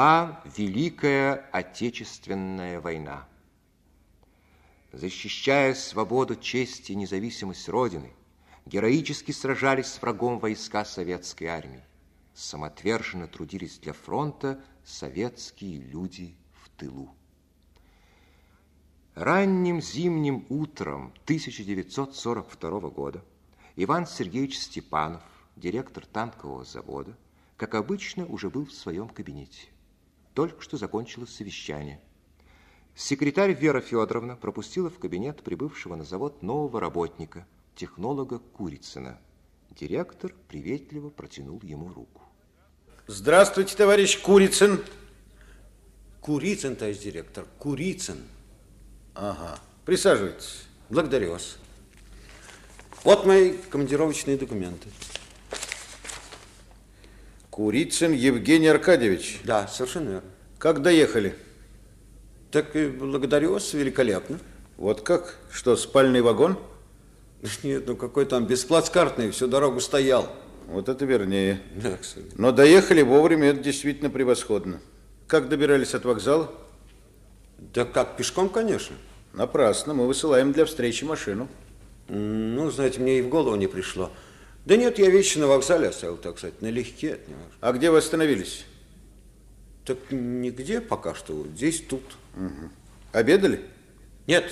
шла Великая Отечественная война. Защищая свободу, честь и независимость Родины, героически сражались с врагом войска советской армии. Самоотверженно трудились для фронта советские люди в тылу. Ранним зимним утром 1942 года Иван Сергеевич Степанов, директор танкового завода, как обычно, уже был в своем кабинете. Только что закончилось совещание. Секретарь Вера Федоровна пропустила в кабинет прибывшего на завод нового работника, технолога Курицына. Директор приветливо протянул ему руку. Здравствуйте, товарищ Курицын. Курицын, товарищ директор, Курицын. Ага, присаживайтесь. Благодарю вас. Вот мои командировочные документы. Курицын Евгений Аркадьевич. Да, совершенно верно. Как доехали? Так и благодарю вас, великолепно. Вот как? Что, спальный вагон? Нет, ну какой там бесплацкартный, всю дорогу стоял. Вот это вернее. Да, кстати. Но доехали вовремя, это действительно превосходно. Как добирались от вокзала? Да как, пешком, конечно. Напрасно, мы высылаем для встречи машину. Ну, знаете, мне и в голову не пришло. Да нет, я вещи на вокзале оставил, так сказать, налегке от него. А где вы остановились? Так нигде пока что, вот здесь, тут. Обедали? Нет,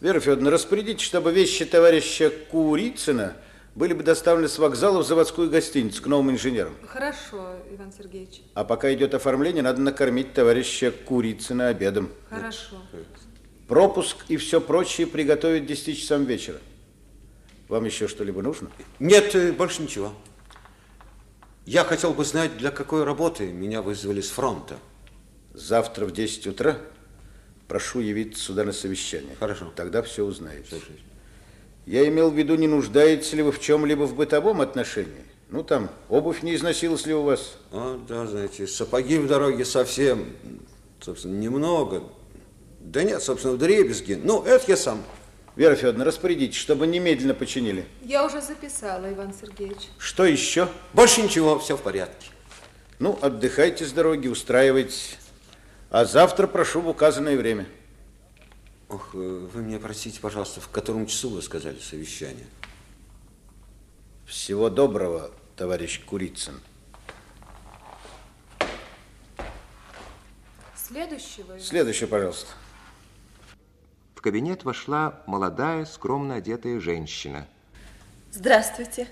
Вера Федоровна, распорядите, чтобы вещи товарища Курицына были бы доставлены с вокзала в заводскую гостиницу к новым инженерам. Хорошо, Иван Сергеевич. А пока идет оформление, надо накормить товарища Курицына обедом. Хорошо. Пропуск и все прочее приготовить к 10 часам вечера. Вам еще что-либо нужно? нет, э, больше ничего. Я хотел бы знать, для какой работы меня вызвали с фронта. Завтра в 10 утра прошу явиться сюда на совещание. Хорошо. Тогда все узнаете. Я имел в виду, не нуждаетесь ли вы в чем-либо в бытовом отношении? Ну, там, обувь не износилась ли у вас? А, да, знаете, сапоги в дороге совсем, собственно, немного. Да нет, собственно, в дребезги. Ну, это я сам. Вера Федоровна, распорядитесь, чтобы немедленно починили. Я уже записала, Иван Сергеевич. Что еще? Больше ничего, все в порядке. Ну, отдыхайте с дороги, устраивайтесь. А завтра прошу в указанное время. Ох, э, вы меня простите, пожалуйста, в котором часу вы сказали совещание? Всего доброго, товарищ Курицын. Следующего. Следующее, пожалуйста. В кабинет вошла молодая, скромно одетая женщина. Здравствуйте.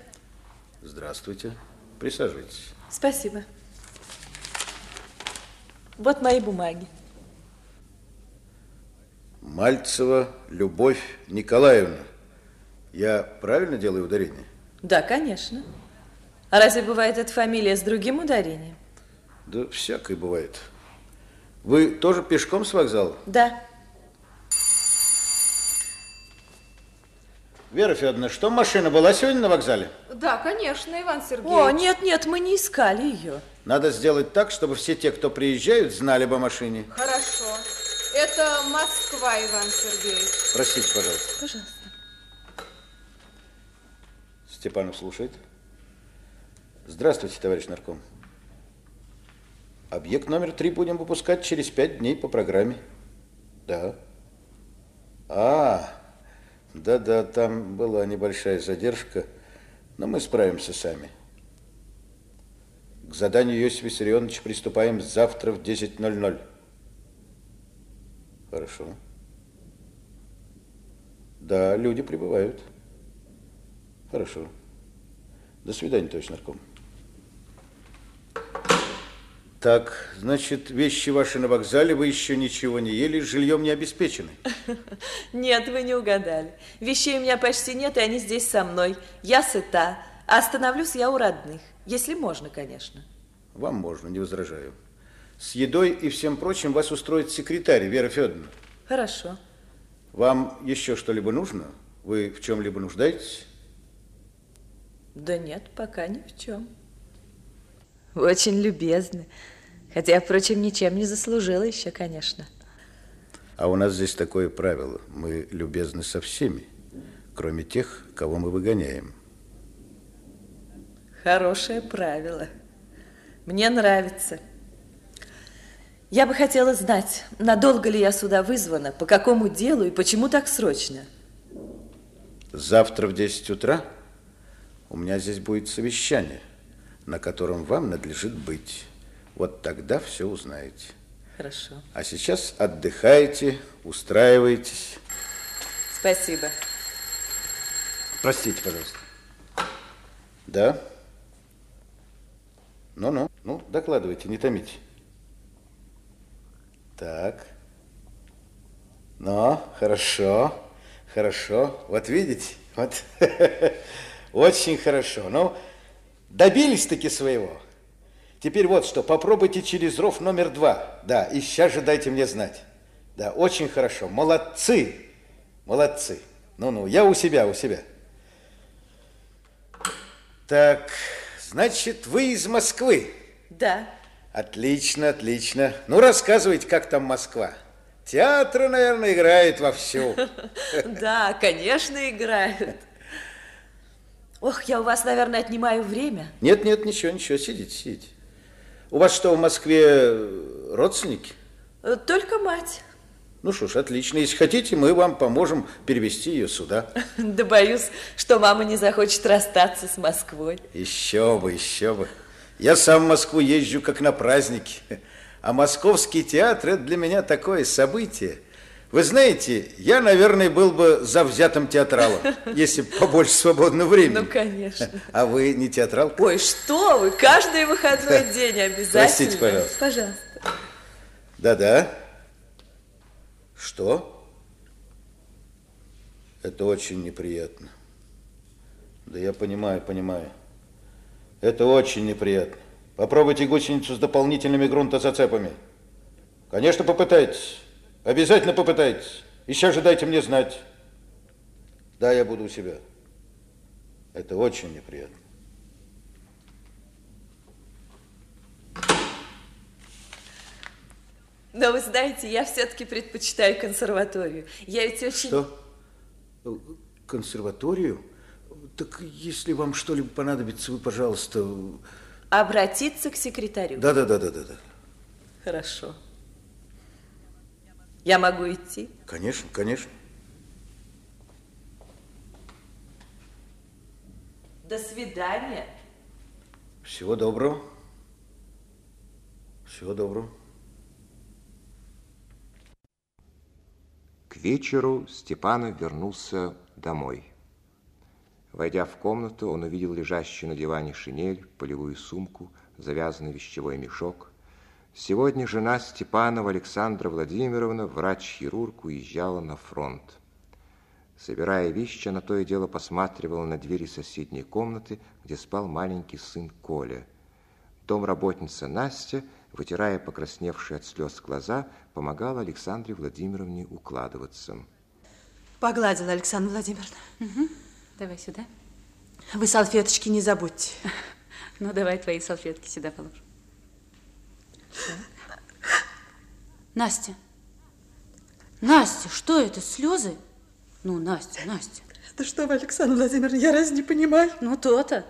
Здравствуйте. Присаживайтесь. Спасибо. Вот мои бумаги. Мальцева Любовь Николаевна. Я правильно делаю ударение? Да, конечно. А разве бывает эта фамилия с другим ударением? Да всякое бывает. Вы тоже пешком с вокзала? Да. Вера Федоровна, что машина была сегодня на вокзале? Да, конечно, Иван Сергеевич. О, нет, нет, мы не искали ее. Надо сделать так, чтобы все те, кто приезжают, знали об о машине. Хорошо. Это Москва, Иван Сергеевич. Простите, пожалуйста. Пожалуйста. Степанов слушает. Здравствуйте, товарищ нарком. Объект номер три будем выпускать через пять дней по программе. Да. А, да-да, там была небольшая задержка, но мы справимся сами. К заданию Иосифа Виссарионовича приступаем завтра в 10.00. Хорошо. Да, люди прибывают. Хорошо. До свидания, товарищ нарком. Так, значит, вещи ваши на вокзале, вы еще ничего не ели, жильем не обеспечены. Нет, вы не угадали. Вещей у меня почти нет, и они здесь со мной. Я сыта. А остановлюсь я у родных. Если можно, конечно. Вам можно, не возражаю. С едой и всем прочим вас устроит секретарь Вера Федоровна. Хорошо. Вам еще что-либо нужно? Вы в чем-либо нуждаетесь? Да нет, пока ни в чем. Вы очень любезны. Хотя, впрочем, ничем не заслужила еще, конечно. А у нас здесь такое правило. Мы любезны со всеми, кроме тех, кого мы выгоняем. Хорошее правило. Мне нравится. Я бы хотела знать, надолго ли я сюда вызвана, по какому делу и почему так срочно. Завтра в 10 утра у меня здесь будет совещание, на котором вам надлежит быть. Вот тогда все узнаете. Хорошо. А сейчас отдыхайте, устраивайтесь. Спасибо. Простите, пожалуйста. Да? Ну-ну, ну, докладывайте, не томите. Так. Ну, хорошо, хорошо. Вот видите, вот, очень хорошо. Ну, добились-таки своего. Теперь вот что, попробуйте через ров номер два. Да, и сейчас же дайте мне знать. Да, очень хорошо. Молодцы, молодцы. Ну-ну, я у себя, у себя. Так, значит, вы из Москвы? Да. Отлично, отлично. Ну, рассказывайте, как там Москва. Театр, наверное, играет вовсю. Да, конечно, играют. Ох, я у вас, наверное, отнимаю время. Нет, нет, ничего, ничего, сидите, сидите. У вас что, в Москве родственники? Э, только мать. Ну что ж, отлично. Если хотите, мы вам поможем перевести ее сюда. Да боюсь, что мама не захочет расстаться с Москвой. Еще бы, еще бы. Я сам в Москву езжу как на праздники. А московский театр – это для меня такое событие. Вы знаете, я, наверное, был бы завзятым театралом, если побольше свободного времени. Ну, конечно. А вы не театрал? Ой, что вы, каждый выходной день обязательно. Простите, пожалуйста. Пожалуйста. Да-да. Что? Это очень неприятно. Да я понимаю, понимаю. Это очень неприятно. Попробуйте гусеницу с дополнительными грунтозацепами. Конечно, попытайтесь. Обязательно попытайтесь. И сейчас же дайте мне знать. Да, я буду у себя. Это очень неприятно. Но вы знаете, я все-таки предпочитаю консерваторию. Я ведь очень... Что? Консерваторию? Так если вам что-либо понадобится, вы, пожалуйста... Обратиться к секретарю. Да, да, да, да, да, да. Хорошо. Я могу идти? Конечно, конечно. До свидания. Всего доброго. Всего доброго. К вечеру Степанов вернулся домой. Войдя в комнату, он увидел лежащую на диване шинель, полевую сумку, завязанный вещевой мешок. Сегодня жена Степанова Александра Владимировна, врач-хирург, уезжала на фронт. Собирая вещи, она то и дело посматривала на двери соседней комнаты, где спал маленький сын Коля. Домработница Настя, вытирая покрасневшие от слез глаза, помогала Александре Владимировне укладываться. Погладила, Александра Владимировна. Угу. Давай сюда. Вы салфеточки не забудьте. Ну, давай твои салфетки сюда положим. Настя. Настя, что это, слезы? Ну, Настя, Настя. Да что вы, Александра Владимировна, я раз не понимаю. Ну, то-то.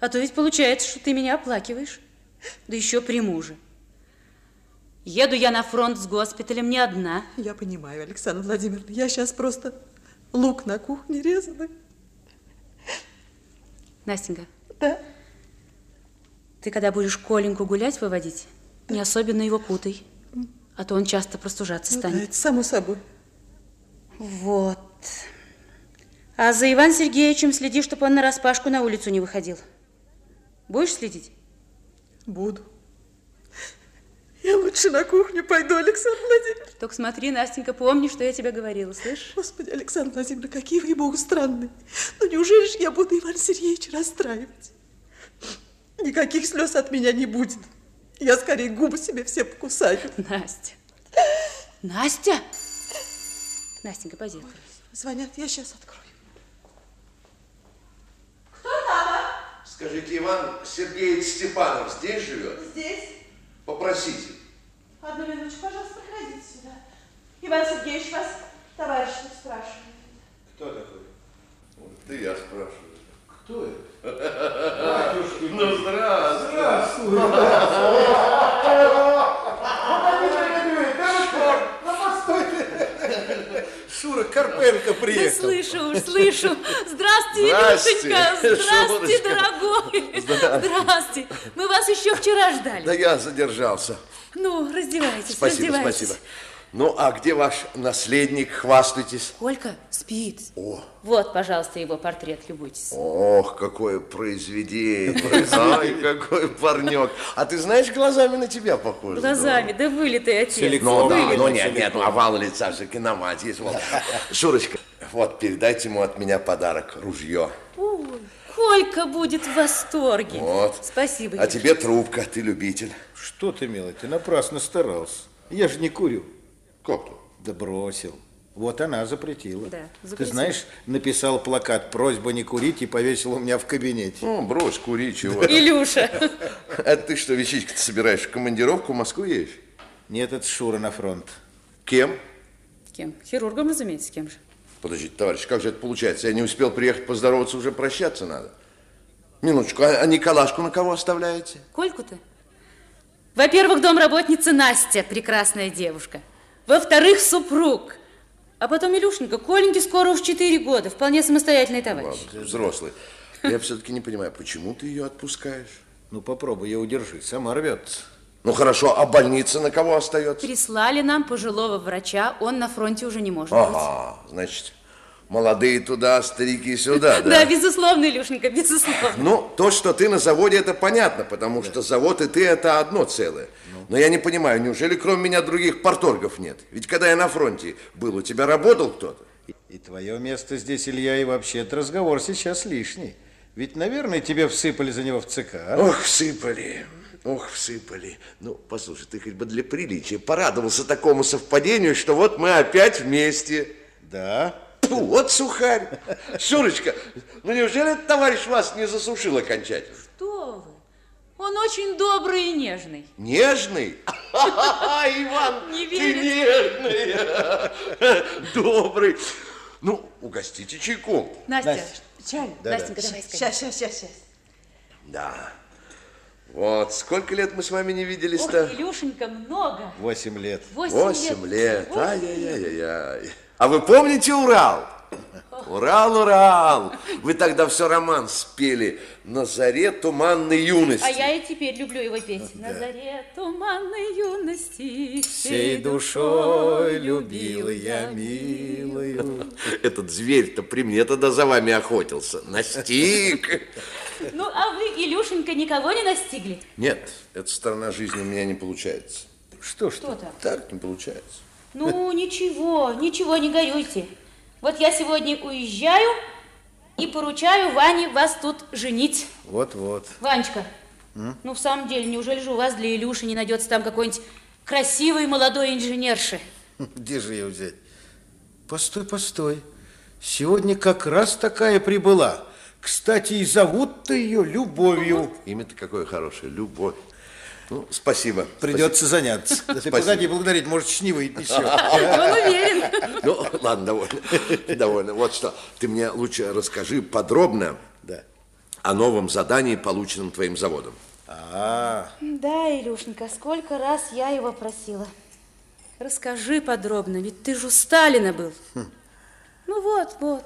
А то ведь получается, что ты меня оплакиваешь. Да еще при муже. Еду я на фронт с госпиталем не одна. Я понимаю, Александра Владимировна, я сейчас просто лук на кухне резала. Настенька. Да? Ты когда будешь Коленьку гулять выводить, не особенно его путай, а то он часто простужаться Ну станет. да, это само собой. Вот. А за Иван Сергеевичем следи, чтобы он на распашку на улицу не выходил. Будешь следить? Буду. Я лучше на кухню пойду, Александр Владимирович. Только смотри, Настенька, помни, что я тебе говорила, слышишь? Господи, Александр Владимировна, какие вы, богу, странные. Ну, неужели же я буду Иван Сергеевича расстраивать? Никаких слез от меня не будет. Я скорее губы себе все покусаю. Настя. Настя! Настенька, пойди. Звонят, я сейчас открою. Скажите, Иван Сергеевич Степанов здесь живет? Здесь. Попросите. Одну минуточку, пожалуйста, проходите сюда. Иван Сергеевич, вас товарищ спрашивает. Кто такой? Вот ты я спрашиваю. Кто это? Батюшки, ну здравствуй. Здравствуй. Шура Карпенко приехал. Да слышу слышу. Здравствуйте, Илюшенька. Здравствуйте, дорогой. Здравствуйте. Мы вас еще вчера ждали. Да я задержался. Ну, раздевайтесь, спасибо, раздевайтесь. Спасибо, спасибо. Ну, а где ваш наследник? Хвастайтесь. Колька спит. О, Вот, пожалуйста, его портрет, любуйтесь. ох, какое произведение. Ай, какой парнек. А ты знаешь, глазами на тебя похож. Глазами, да вылитый отец. Ну да, ну нет, нет, овал лица же киномать есть. Вот. Шурочка, вот, передайте ему от меня подарок, ружье. Ой, Колька будет в восторге. Вот. Спасибо, А тебе трубка, ты любитель. Что ты, милый, ты напрасно старался. Я же не курю. Как то? Да бросил. Вот она запретила. Да, Ты запретила. знаешь, написал плакат «Просьба не курить» и повесил у меня в кабинете. Ну, брось, кури, чего. Илюша. А ты что, вещички-то собираешь? В командировку в Москву едешь? Нет, это Шура на фронт. Кем? Кем? Хирургом, разумеется, кем же? Подождите, товарищ, как же это получается? Я не успел приехать поздороваться, уже прощаться надо. Минуточку, а, а Николашку на кого оставляете? Кольку-то? Во-первых, домработница Настя, прекрасная девушка. Во-вторых, супруг. А потом Илюшенька, Коленьке скоро уж 4 года, вполне самостоятельный товарищ. Ладно, взрослый. Я все-таки не понимаю, почему ты ее отпускаешь? Ну, попробуй ее удержи, сама рвется. Ну хорошо, а больница на кого остается? Прислали нам пожилого врача, он на фронте уже не может быть. Ага, значит, молодые туда, старики сюда, да? Да, безусловно, Илюшенька, безусловно. Ну, то, что ты на заводе, это понятно, потому что завод и ты это одно целое. Но я не понимаю, неужели кроме меня других порторгов нет? Ведь когда я на фронте был, у тебя работал кто-то? И, и твое место здесь, Илья, и вообще-то разговор сейчас лишний. Ведь, наверное, тебе всыпали за него в ЦК, а? Ох, всыпали, ох, всыпали. Ну, послушай, ты хоть бы для приличия порадовался такому совпадению, что вот мы опять вместе. Да. Фу, вот сухарь. Шурочка, ну неужели этот товарищ вас не засушил окончательно? Что вы? Он очень добрый и нежный. Нежный? Иван, Не ты нежный, добрый. Ну, угостите чайком. Настя, Настя, чай. Да, Настенька, давай скорее. Сейчас, сейчас, сейчас, сейчас. Да. Вот, сколько лет мы с вами не Ох, виделись-то? Илюшенька, много. Восемь лет. Восемь, Восемь лет. Восемь Ай-яй-яй-яй. А вы помните Урал? Урал, Урал. Вы тогда все роман спели. На заре туманной юности. А я и теперь люблю его петь. На заре туманной юности Всей душой любила я милую. Этот зверь-то при мне тогда за вами охотился. Настиг. Ну, а вы, Илюшенька, никого не настигли? Нет, эта сторона жизни у меня не получается. Что Что там? Так не получается. Ну, ничего, ничего, не горюйте. Вот я сегодня уезжаю и поручаю Ване вас тут женить. Вот-вот. Ванечка, ну, в самом деле, неужели же у вас для Илюши не найдется там какой-нибудь красивой молодой инженерши? Где же ее взять? Постой, постой. Сегодня как раз такая прибыла. Кстати, и зовут-то ее Любовью. Имя-то какое хорошее. Любовь. Ну, спасибо. Придется заняться. Да ты Спасибо. погоди благодарить, может, не выпить еще. Он уверен. Ну, ладно, довольно. довольно. Вот что, ты мне лучше расскажи подробно Да. о новом задании, полученном твоим заводом. А, Да, Илюшенька, сколько раз я его просила. Расскажи подробно, ведь ты же у Сталина был. Ну вот, вот,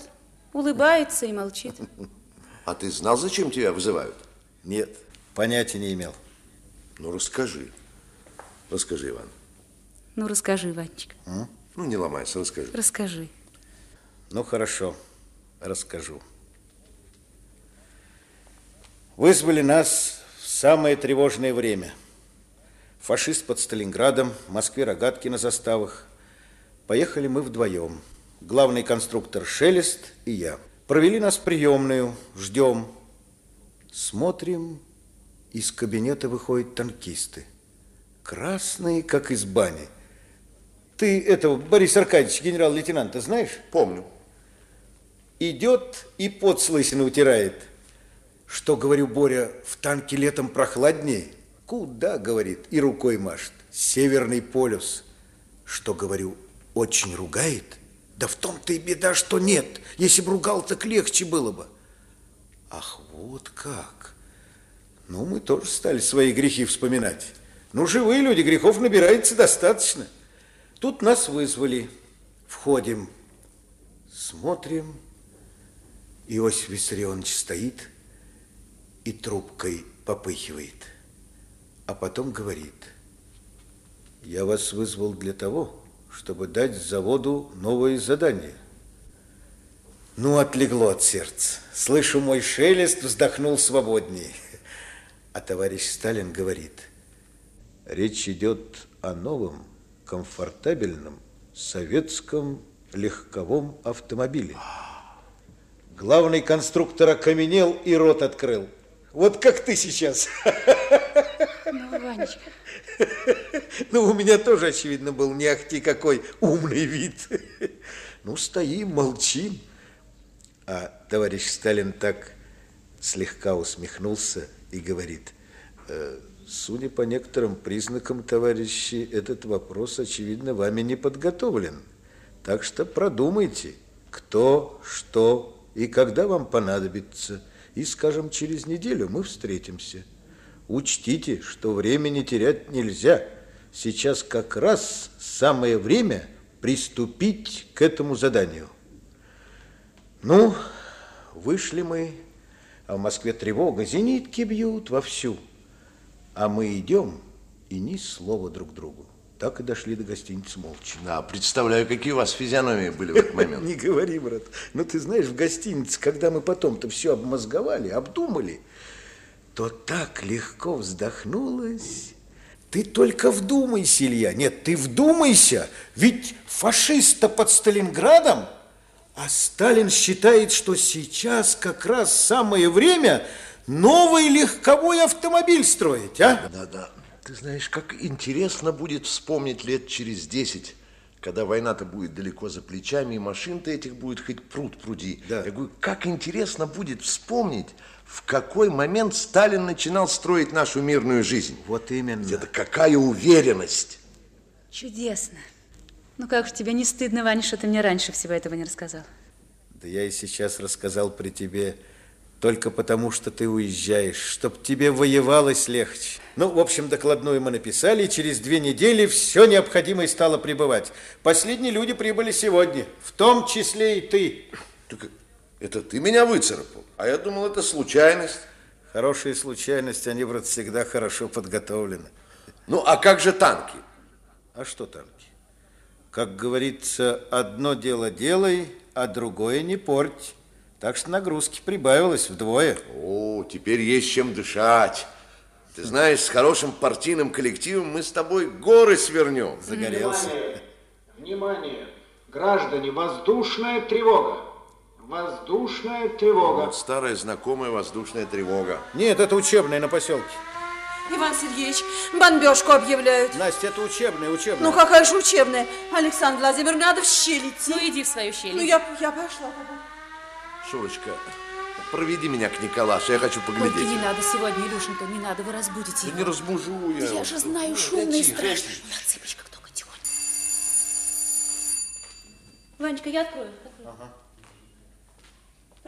улыбается и молчит. А ты знал, зачем тебя вызывают? нет, понятия не имел. Ну, расскажи. Расскажи, Иван. Ну, расскажи, Ванечка, Ну, не ломайся, расскажи. расскажи. Ну, хорошо, расскажу. Вызвали нас в самое тревожное время. Фашист под Сталинградом, в Москве рогатки на заставах. Поехали мы вдвоем. Главный конструктор Шелест и я. Провели нас в приемную, ждем. Смотрим, из кабинета выходят танкисты. Красные, как из бани. Ты этого, Борис Аркадьевич, генерал-лейтенанта, знаешь? Помню. Идет и под лысины утирает. Что, говорю, Боря, в танке летом прохладнее? Куда, говорит, и рукой машет. Северный полюс. Что, говорю, очень ругает? Да в том-то и беда, что нет. Если бы ругал, так легче было бы. Ах, вот как. Ну, мы тоже стали свои грехи вспоминать. Ну, живые люди, грехов набирается достаточно. Тут нас вызвали. Входим. Смотрим, Иосиф Виссарионович стоит и трубкой попыхивает, а потом говорит, я вас вызвал для того, чтобы дать заводу новые задания. Ну, отлегло от сердца. Слышу мой шелест, вздохнул свободней. А товарищ Сталин говорит, речь идет о новом, комфортабельном, советском легковом автомобиле. Главный конструктор окаменел и рот открыл. Вот как ты сейчас. Ну, Ванечка. Ну, у меня тоже, очевидно, был не ахти какой умный вид. Ну, стоим, молчим. А товарищ Сталин так слегка усмехнулся и говорит, «Э, судя по некоторым признакам, товарищи, этот вопрос, очевидно, вами не подготовлен. Так что продумайте, кто, что и когда вам понадобится. И, скажем, через неделю мы встретимся. Учтите, что времени терять нельзя. Сейчас как раз самое время приступить к этому заданию. Ну, вышли мы, а в Москве тревога, зенитки бьют вовсю. А мы идем, и ни слова друг другу. Так и дошли до гостиницы молча. Да, представляю, какие у вас физиономии были в этот момент. Не говори, брат. Ну, ты знаешь, в гостинице, когда мы потом-то все обмозговали, обдумали, то так легко вздохнулось. Ты только вдумайся, Илья. Нет, ты вдумайся. Ведь фашиста под Сталинградом, а Сталин считает, что сейчас как раз самое время новый легковой автомобиль строить, а? Да, да. Ты знаешь, как интересно будет вспомнить лет через десять, когда война-то будет далеко за плечами, и машин-то этих будет хоть пруд пруди. Да. Я говорю, как интересно будет вспомнить, в какой момент Сталин начинал строить нашу мирную жизнь. Вот именно. Это какая уверенность. Чудесно. Ну как же тебе не стыдно, Ваня, что ты мне раньше всего этого не рассказал? Да я и сейчас рассказал при тебе только потому, что ты уезжаешь, чтоб тебе воевалось легче. Ну, в общем, докладную мы написали, и через две недели все необходимое стало прибывать. Последние люди прибыли сегодня, в том числе и ты. Так это ты меня выцарапал, а я думал, это случайность. Хорошие случайности, они, брат, всегда хорошо подготовлены. Ну, а как же танки? А что танки? Как говорится, одно дело делай, а другое не порть. Так что нагрузки прибавилось вдвое. О, теперь есть чем дышать. Ты знаешь, с хорошим партийным коллективом мы с тобой горы свернем. Загорелся. Внимание! Внимание! Граждане, воздушная тревога! Воздушная тревога! Вот старая знакомая воздушная тревога. Нет, это учебная на поселке. Иван Сергеевич, бомбежку объявляют. Настя, это учебная, учебная. Ну, какая же учебная? Александр Владимирович, надо в щель идти. Ну, иди в свою щель. Ну, я, я пошла. Шурочка, проведи меня к Николашу, я хочу Только поглядеть. не надо сегодня, Илюшенька, не надо, вы разбудите Да его. не разбужу я. Я же знаю, шумный и страшный. На цыпочках только тихонько. Ванечка, я открою. открою.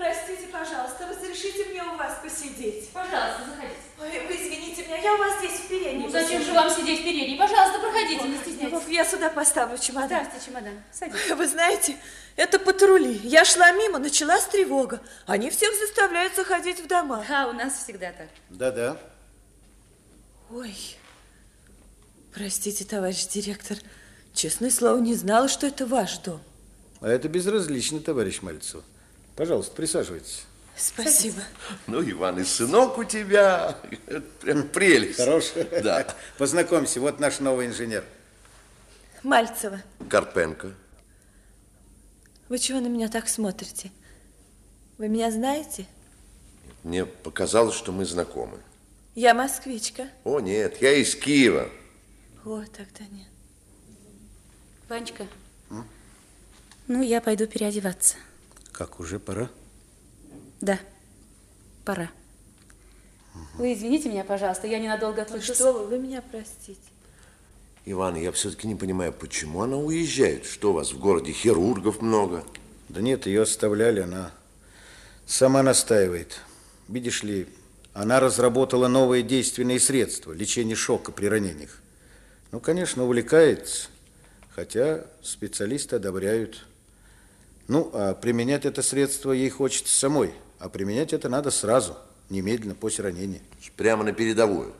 Простите, пожалуйста, разрешите мне у вас посидеть? Пожалуйста, заходите. Ой, вы извините меня, я у вас здесь в передней. Ну, зачем же вам сидеть в передней? Пожалуйста, проходите, не стесняйтесь. Я сюда поставлю чемодан. Здравствуйте, чемодан. Садитесь. Вы знаете, это патрули. Я шла мимо, началась тревога. Они всех заставляют заходить в дома. Да, у нас всегда так. Да-да. Ой, простите, товарищ директор, честное слово, не знала, что это ваш дом. А это безразлично, товарищ Мальцев. Пожалуйста, присаживайтесь. Спасибо. Ну, Иван, и сынок у тебя. Прям прелесть. Хороший? Да. Познакомься, вот наш новый инженер. Мальцева, Карпенко. вы чего на меня так смотрите? Вы меня знаете? Мне показалось, что мы знакомы. Я москвичка. О, нет, я из Киева. О, тогда нет. Ванечка, ну, я пойду переодеваться. Как, уже пора? Да, пора. Вы извините меня, пожалуйста, я ненадолго Ну отлучусь. что вы, вы меня простите. Иван, я все-таки не понимаю, почему она уезжает? Что у вас в городе хирургов много? Да нет, ее оставляли, она сама настаивает. Видишь ли, она разработала новые действенные средства лечения шока при ранениях. Ну, конечно, увлекается, хотя специалисты одобряют. Ну, а применять это средство ей хочется самой. А применять это надо сразу, немедленно, после ранения. Прямо на передовую?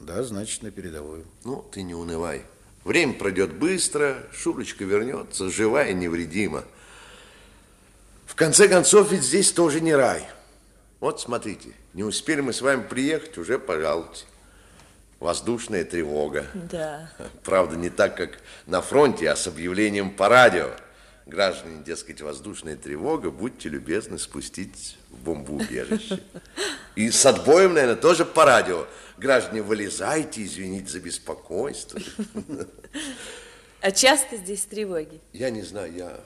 Да, значит, на передовую. Ну, ты не унывай. Время пройдет быстро, Шурочка вернется, живая и невредима. В конце концов, ведь здесь тоже не рай. Вот смотрите, не успели мы с вами приехать, уже, пожалуйте. Воздушная тревога. Да. Правда, не так, как на фронте, а с объявлением по радио. Граждане, дескать, воздушная тревога, будьте любезны спустить в бомбоубежище. И с отбоем, наверное, тоже по радио. Граждане, вылезайте, извините за беспокойство. А часто здесь тревоги? Я не знаю, я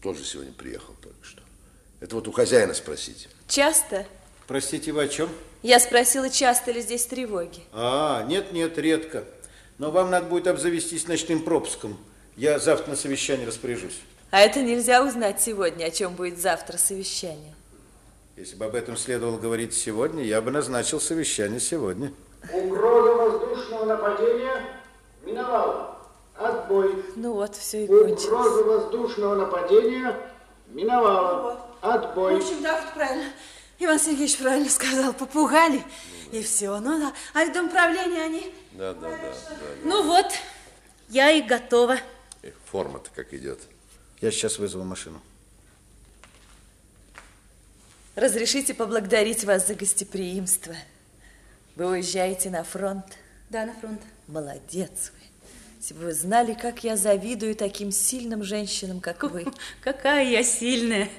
тоже сегодня приехал только что. Это вот у хозяина спросите. Часто? Простите, вы о чем? Я спросила, часто ли здесь тревоги. А, нет-нет, редко. Но вам надо будет обзавестись ночным пропуском. Я завтра на совещании распоряжусь. А это нельзя узнать сегодня, о чем будет завтра совещание. Если бы об этом следовало говорить сегодня, я бы назначил совещание сегодня. Угроза воздушного нападения миновала. Отбой. Ну вот, все и кончилось. Угроза воздушного нападения миновала. Отбой. В общем, да, вот правильно. Иван Сергеевич правильно сказал, попугали, и все. Ну да, а в дом правления они... Да, да, да. да, Ну вот, я и готова. да. Форма-то как идет. Я сейчас вызову машину. Разрешите поблагодарить вас за гостеприимство. Вы уезжаете на фронт. Да, на фронт. Молодец вы. Если бы вы знали, как я завидую таким сильным женщинам, как вы. Какая я сильная.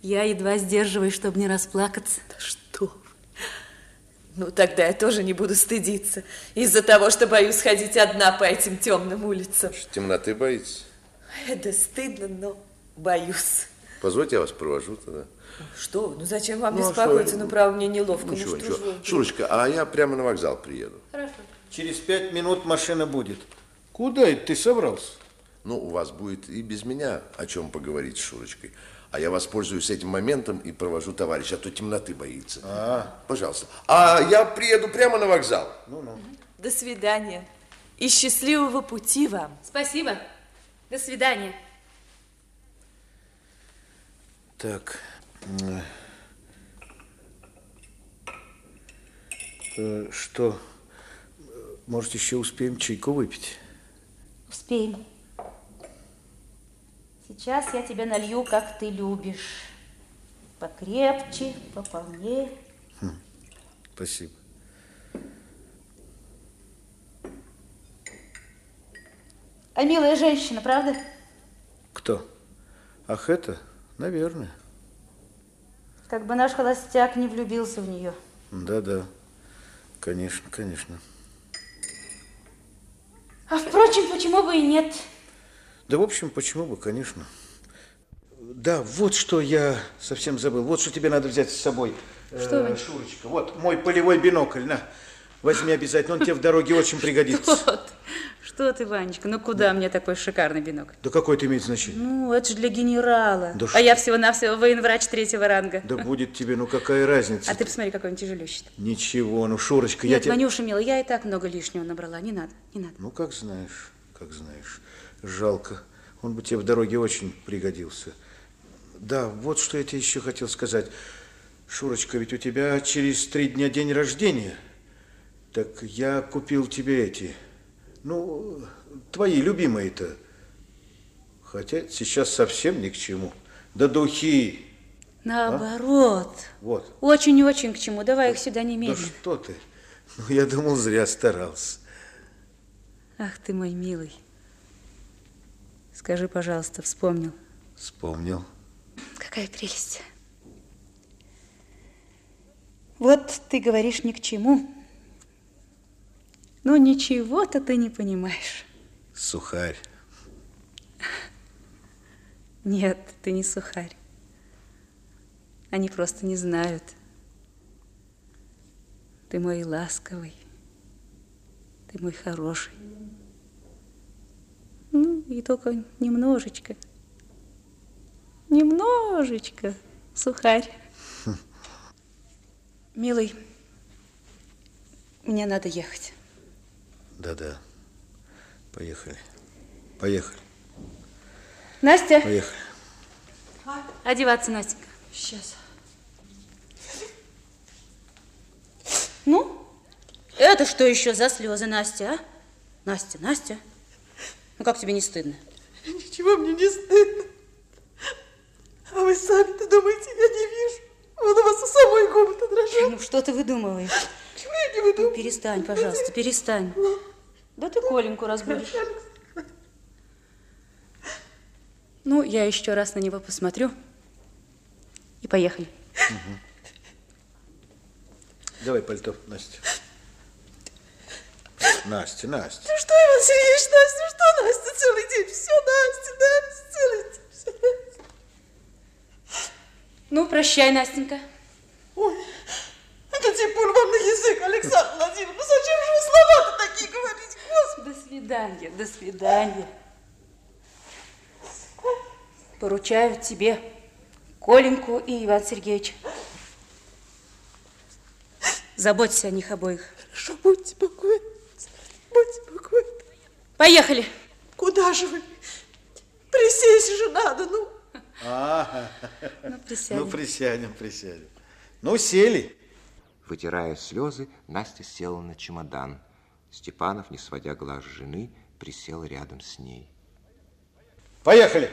Я едва сдерживаюсь, чтобы не расплакаться. Да что вы. Ну, тогда я тоже не буду стыдиться. Из-за того, что боюсь ходить одна по этим темным улицам. Темноты боитесь? Это стыдно, но боюсь. Позвольте, я вас провожу тогда. Что? Ну, зачем вам Ну, а беспокоиться? что? Ну, право, мне неловко. Ничего, ну, ничего. ж вы? Шурочка, а я прямо на вокзал приеду. Хорошо. Через пять минут машина будет. Куда это ты собрался? Ну, у вас будет и без меня о чем поговорить с Шурочкой. А я воспользуюсь этим моментом и провожу товарища, а то темноты боится. А, Пожалуйста. А я приеду прямо на вокзал. ну-ну. До свидания. И счастливого пути вам. Спасибо. До свидания. Так. э, Что? Может, еще успеем чайку выпить? Успеем. Сейчас я тебе налью, как ты любишь. Покрепче, пополнее. Спасибо. А милая женщина, правда? Кто? Ах, это? Наверное. Как бы наш холостяк не влюбился в нее. Да-да. Конечно, конечно. А впрочем, почему бы и нет? Да, в общем, почему бы, конечно. Да, вот что я совсем забыл. Вот что тебе надо взять с собой. Что Э, вы? Шурочка, вот мой полевой бинокль, на. Возьми обязательно, он тебе в дороге очень пригодится. Вот. Что ты, Ванечка, ну куда мне такой шикарный бинокль? Да какое это имеет значение? Ну, это же для генерала. Да а что? я всего-навсего военврач третьего ранга. Да будет тебе, ну какая разница? А ты посмотри, какой он тяжелющий. Ничего, ну, Шурочка, я Нет, тебе... Ванюша, милый, я и так много лишнего набрала. Не надо, не надо. Ну, как знаешь, как знаешь. Жалко. Он бы тебе в дороге очень пригодился. Да, вот что я тебе еще хотел сказать. Шурочка, ведь у тебя через три дня день рождения. Так я купил тебе эти, ну, твои любимые-то. Хотя сейчас совсем ни к чему. Да духи. Наоборот. Вот. Очень-очень к чему. Давай их сюда Да немедленно. что ты? Ну, я думал, зря старался. Ах ты мой милый. Скажи, пожалуйста, вспомнил. Вспомнил. Какая прелесть. Вот ты говоришь ни к чему. Но ничего-то ты не понимаешь. Сухарь. Нет, ты не сухарь. Они просто не знают. Ты мой ласковый. Ты мой хороший. Ну, и только немножечко. Немножечко. Сухарь. Милый, мне надо ехать. Да-да. Поехали. Поехали. Настя, Поехали. Одеваться, Настенька. Сейчас. Ну, это что еще за слезы, Настя, а? Настя, Настя, ну как тебе не стыдно? Ничего мне не стыдно. А вы сами-то думаете, я не вижу? Вот у вас у самой губы-то дрожат. Ну, что ты выдумываешь? Чего я не выдумываю? Ну, перестань, пожалуйста, перестань. Да ты Коленьку разбудишь. Ну, я еще раз на него посмотрю. И поехали. Давай пальто, Настя. Настя, Настя. Ну что, Иван Сергеевич, Настя, ну что, Настя, целый день? Все, Настя, Настя, целый день. Все, Настя. Ну, прощай, Настенька. Ой, это типун вам на язык, Александр Владимирович. Ну зачем же вы слова-то такие говорить, Господи? До свидания, до свидания. Поручаю тебе Коленьку и Иван Сергеевич. Заботься о них обоих. Хорошо, будьте спокойны. Будьте спокойны. Поехали. Куда же вы? Присесть же надо, ну. Ага. Ну, присядем. Ну, присядем, присядем. Ну, сели. Вытирая слезы, Настя села на чемодан. Степанов, не сводя глаз с жены, присел рядом с ней. Поехали.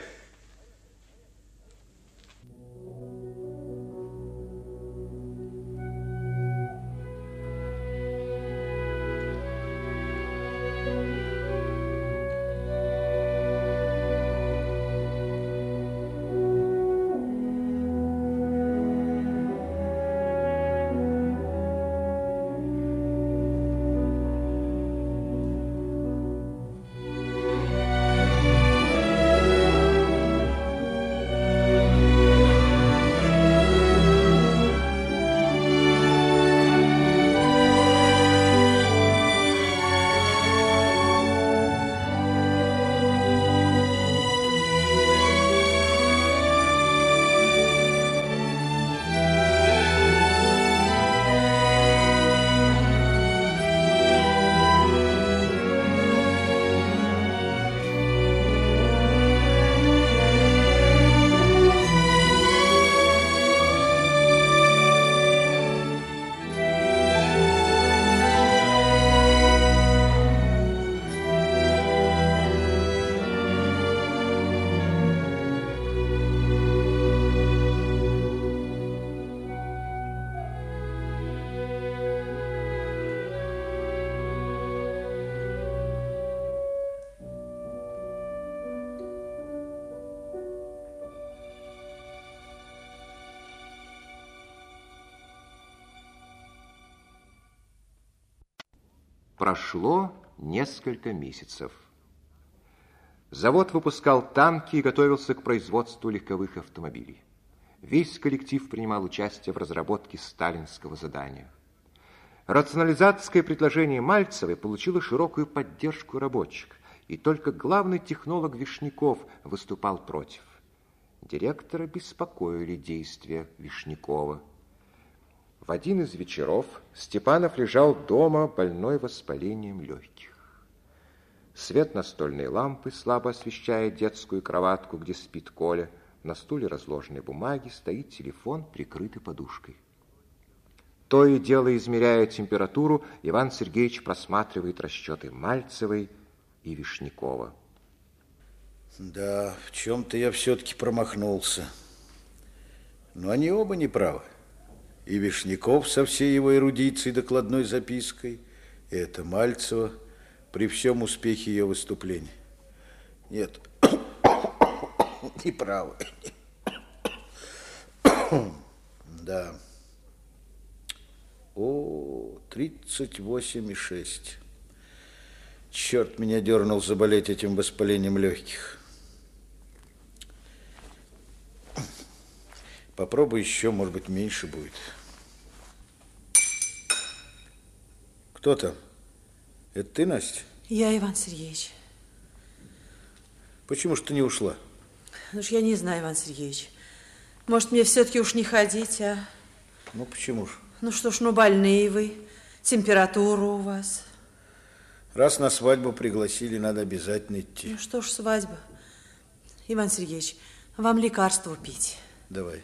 Прошло несколько месяцев. Завод выпускал танки и готовился к производству легковых автомобилей. Весь коллектив принимал участие в разработке сталинского задания. Рационализаторское предложение Мальцевой получило широкую поддержку рабочих, и только главный технолог Вишняков выступал против. Директора беспокоили действия Вишнякова. В один из вечеров Степанов лежал дома, больной воспалением легких. Свет настольной лампы слабо освещает детскую кроватку, где спит Коля. На стуле разложены бумаги, стоит телефон, прикрытый подушкой. То и дело, измеряя температуру, Иван Сергеевич просматривает расчеты Мальцевой и Вишнякова. Да, в чем-то я все-таки промахнулся. Но они оба не правы. И Вишняков со всей его эрудицией докладной запиской, и это Мальцева при всем успехе ее выступления. Нет, не правы. Да. О, 38,6. Черт меня дернул заболеть этим воспалением легких. Попробуй еще, может быть, меньше будет. Кто там? Это ты, Настя? Я, Иван Сергеевич. Почему ж ты не ушла? Ну ж я не знаю, Иван Сергеевич. Может, мне все-таки уж не ходить, а? Ну, почему ж? Ну что ж, ну больные вы, температура у вас. Раз на свадьбу пригласили, надо обязательно идти. Ну что ж, свадьба. Иван Сергеевич, Вам лекарство пить. Давай.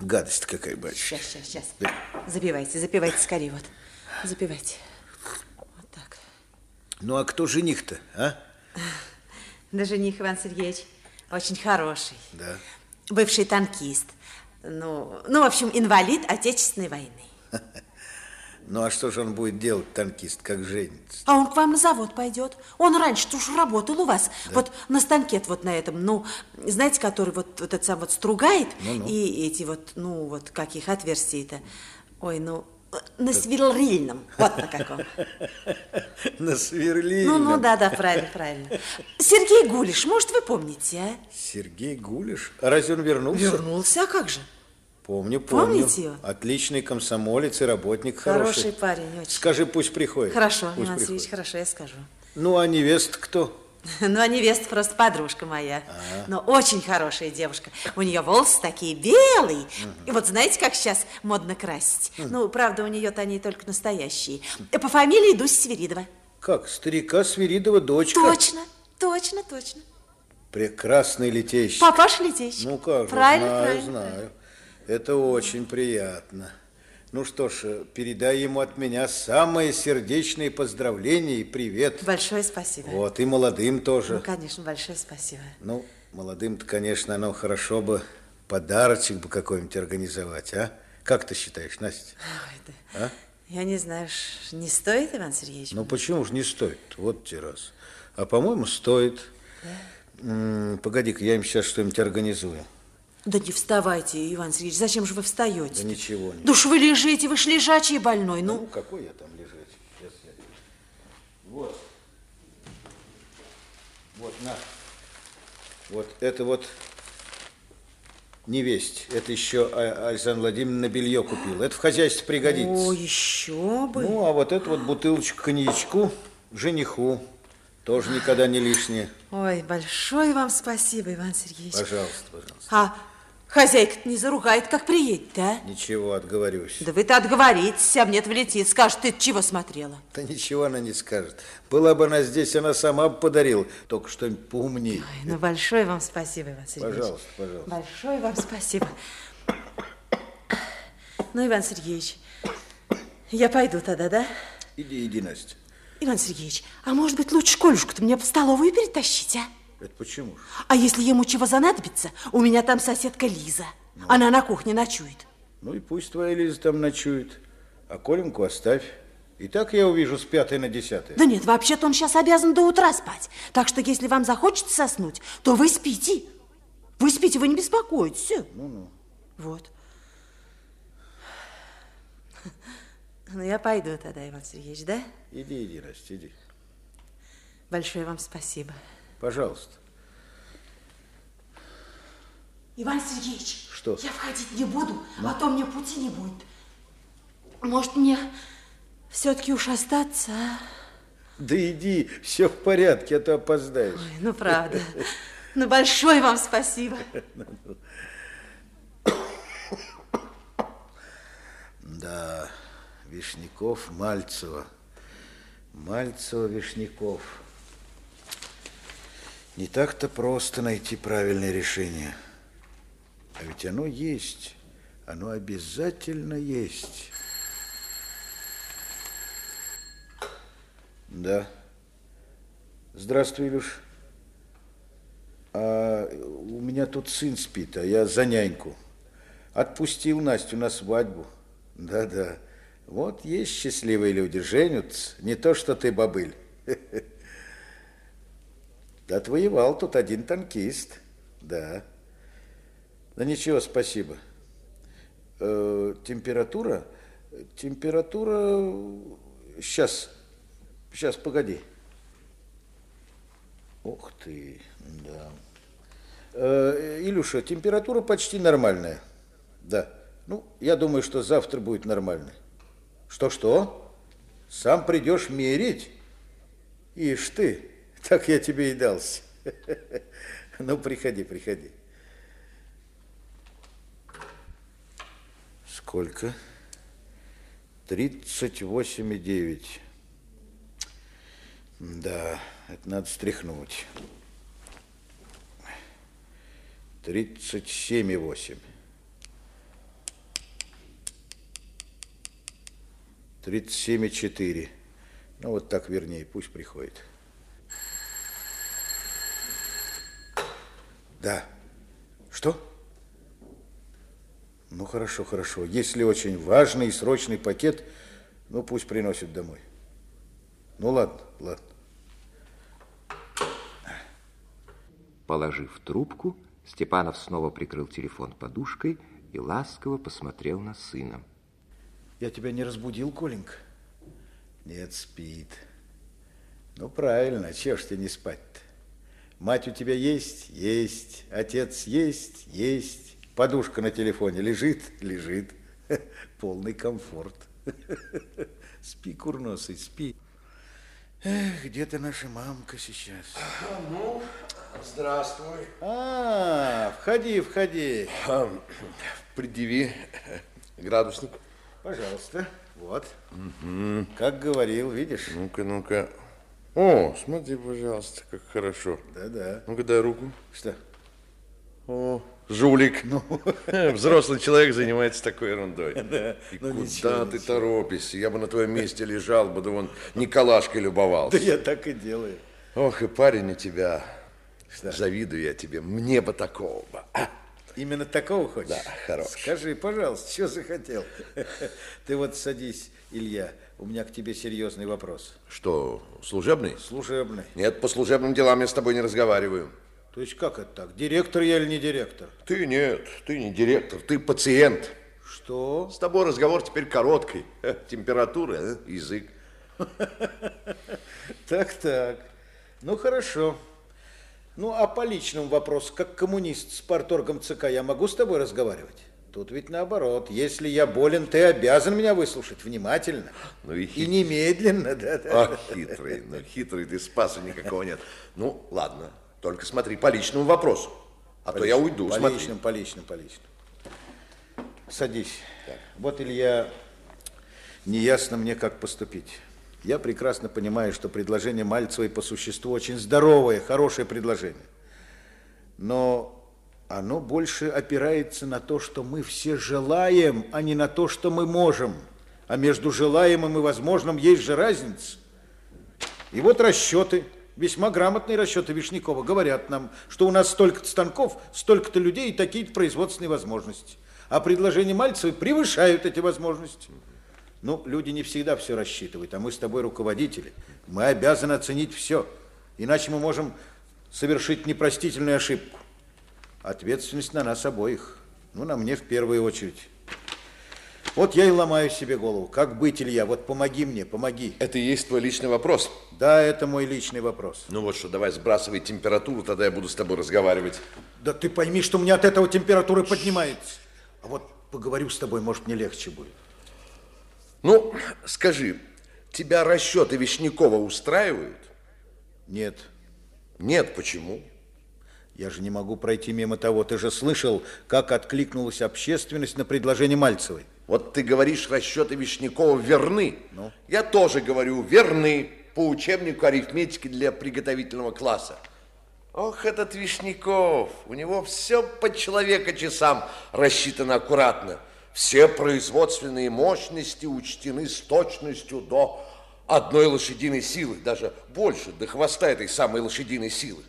Гадость какая, батюшка. Сейчас, сейчас, сейчас. Да. Запивайте, запивайте скорее, вот. Запивайте. Вот так. Ну, а кто жених-то, а? Да жених Иван Сергеевич очень хороший. Да. Бывший танкист. Ну, ну, в общем, инвалид Отечественной войны. Ну, а что же он будет делать, танкист, как женится? А он к вам на завод пойдет. Он раньше-то уж работал у вас. Да. Вот на станке вот на этом, ну, знаете, который вот, вот этот сам вот стругает. Ну-ну. И эти вот, ну, вот каких отверстий-то. Ой, ну, на сверлильном. Вот на каком. На сверлильном. Ну, ну, да, да, правильно, правильно. Сергей Гулиш, может, вы помните, а? Сергей Гулиш? А разве он вернулся? Вернулся, а как же? Помню, помню. Помните его? Отличный комсомолец и работник Хороший хороший. парень, очень. Скажи, пусть приходит. Хорошо, пусть Иван. Сергеевич, хорошо, я скажу. Ну, а невеста кто? Ну, а невеста просто подружка моя. А. Но очень хорошая девушка. У нее волосы такие белые. И вот знаете, как сейчас модно красить? Ну, правда, у нее-то они только настоящие. По фамилии Дусь Свиридова. Как, старика Свиридова дочка? Точно, точно, точно. Прекрасный летейщик. Папаша Летейщик. Ну как же, Правильно, знаю, правильно. знаю. Это очень приятно. Ну что ж, передай ему от меня самые сердечные поздравления и привет. Большое спасибо. Вот, и молодым Ну, тоже. конечно, большое спасибо. Ну, молодым-то, конечно, оно хорошо бы подарочек бы какой-нибудь организовать, а? Как ты считаешь, Настя? Ой, да. А? Я не знаю, не стоит, Иван Сергеевич? Ну, почему же не стоит? Вот те раз. А, по-моему, стоит. М, Погоди-ка, я им сейчас что-нибудь организую. Да не вставайте, Иван Сергеевич, зачем же вы встаете? Да ничего не. Да уж вы лежите, вы ж лежачий больной, ну. Ну, какой я там лежать? Сейчас я... Вот. Вот, на. Вот это вот невесть. Это еще А- Александр Владимировна белье купил. Это в хозяйстве пригодится. О, еще бы. Ну, а вот это вот бутылочку коньячку жениху. Тоже никогда не лишнее. Ой, большое вам спасибо, Иван Сергеевич. Пожалуйста, пожалуйста. А хозяйка не заругает, как приедет, а? Ничего, отговорюсь. Да вы-то отговоритесь, а мне-то влетит. Скажет, ты чего смотрела? Да ничего она не скажет. Была бы она здесь, она сама бы подарила. Только что-нибудь поумнее. Ой, ну, большое вам спасибо, Иван Сергеевич. Пожалуйста, пожалуйста. Большое вам спасибо. Ну, Иван Сергеевич, я пойду тогда, да? Иди, иди, Настя. Иван Сергеевич, а может быть лучше Колюшку-то мне в столовую перетащить, а? Это почему же? А если ему чего занадобится, у меня там соседка Лиза. Она на кухне ночует. Ну и пусть твоя Лиза там ночует. А Коленьку оставь. И так я увижу с пятой на десятое. Да нет, вообще-то он сейчас обязан до утра спать. Так что если вам захочется соснуть, то вы спите. Вы спите, вы не беспокойтесь. Ну-ну. Вот. Ну, я пойду тогда, Иван Сергеевич, да? Иди, иди, Настя, иди. Большое вам спасибо. Пожалуйста. Иван Сергеевич, Что? я входить не буду, а то мне пути не будет. Может, мне все-таки уж остаться, а? Да иди, все в порядке, а то опоздаешь. Ой, ну, правда. Ну, большое вам спасибо. Да, Вишняков, Мальцева. Мальцева, Вишняков. Не так-то просто найти правильное решение. А ведь оно есть. Оно обязательно есть. Да. Здравствуй, Илюш. А у меня тут сын спит, а я за няньку. Отпустил Настю на свадьбу. Да-да. Вот есть счастливые люди, женятся. Не то, что ты, бабыль. Отвоевал тут один танкист. Да. Да ничего, спасибо. Э, температура? Температура... Сейчас. Сейчас, погоди. Ух ты, да. Э, Илюша, температура почти нормальная. Да. Ну, я думаю, что завтра будет нормально. Что-что? Сам придешь мерить? Ишь ты, так я тебе и дался. Ну, приходи, приходи. Сколько? Тридцать восемь и девять. Да, это надо стряхнуть. 37,8. 37,4. Ну, вот так вернее, пусть приходит. Да. Что? Ну, хорошо, хорошо. Если очень важный и срочный пакет, ну, пусть приносит домой. Ну, ладно, ладно. Положив трубку, Степанов снова прикрыл телефон подушкой и ласково посмотрел на сына. Я тебя не разбудил, Коленька? Нет, спит. Ну, правильно, чего ж тебе не спать-то? Мать у тебя есть? Есть. Отец есть? Есть. Подушка на телефоне лежит? Лежит. Полный комфорт. Спи, курносый, спи. Эх, где ты наша мамка сейчас? Ну, здравствуй. А, входи, входи. Предъяви градусник. Пожалуйста, вот. Угу. Как говорил, видишь? Ну-ка, ну-ка. О, смотри, пожалуйста, как хорошо. Да-да. Ну-ка, дай руку. Что? О, жулик. Ну. Взрослый человек занимается такой ерундой. Да. И Ну, куда ничего, ты ничего. торопишься? Я бы на твоем месте лежал бы, да вон Николашкой любовался. Да я так и делаю. Ох, и парень у тебя. Что? Завидую я тебе. Мне бы такого бы. А, Именно такого хочешь? Да, хорош. Скажи, пожалуйста, что захотел? Ты вот садись, Илья, у меня к тебе серьезный вопрос. Что, служебный? Служебный. Нет, по служебным делам я с тобой не разговариваю. То есть как это так? Директор я или не директор? Ты нет, ты не директор, ты пациент. Что? С тобой разговор теперь короткий. Э, Температура, э, язык. Так-так. Ну, хорошо. Ну, а по личному вопросу, как коммунист с парторгом ЦК, я могу с тобой разговаривать? Тут ведь наоборот. Если я болен, ты обязан меня выслушать внимательно. Ну и, И немедленно, да-да. А, хитрый, ну хитрый, ты спаса никакого нет. Ну, ладно, только смотри по личному вопросу. А то я уйду, По смотри. личным, по личным, по личным. Садись. Вот, Илья, неясно мне, как поступить. Я прекрасно понимаю, что предложение Мальцевой по существу очень здоровое, хорошее предложение. Но оно больше опирается на то, что мы все желаем, а не на то, что мы можем. А между желаемым и возможным есть же разница. И вот расчеты, весьма грамотные расчеты Вишнякова, говорят нам, что у нас столько-то станков, столько-то людей и такие-то производственные возможности. А предложения Мальцевой превышают эти возможности. Ну, люди не всегда все рассчитывают, а мы с тобой руководители. Мы обязаны оценить все, иначе мы можем совершить непростительную ошибку. Ответственность на нас обоих. Ну, на мне в первую очередь. Вот я и ломаю себе голову. Как быть, Илья? Вот помоги мне, помоги. Это и есть твой личный вопрос? Да, это мой личный вопрос. Ну вот что, давай сбрасывай температуру, тогда я буду с тобой разговаривать. Да ты пойми, что у меня от этого температура поднимается. А вот поговорю с тобой, может, мне легче будет. Ну, скажи, тебя расчеты Вишнякова устраивают? Нет. Нет, почему? Я же не могу пройти мимо того. Ты же слышал, как откликнулась общественность на предложение Мальцевой. Вот ты говоришь, расчеты Вишнякова верны. Ну? Я тоже говорю, верны по учебнику арифметики для приготовительного класса. Ох, этот Вишняков, у него все по человека часам рассчитано аккуратно. Все производственные мощности учтены с точностью до одной лошадиной силы, даже больше, до хвоста этой самой лошадиной силы.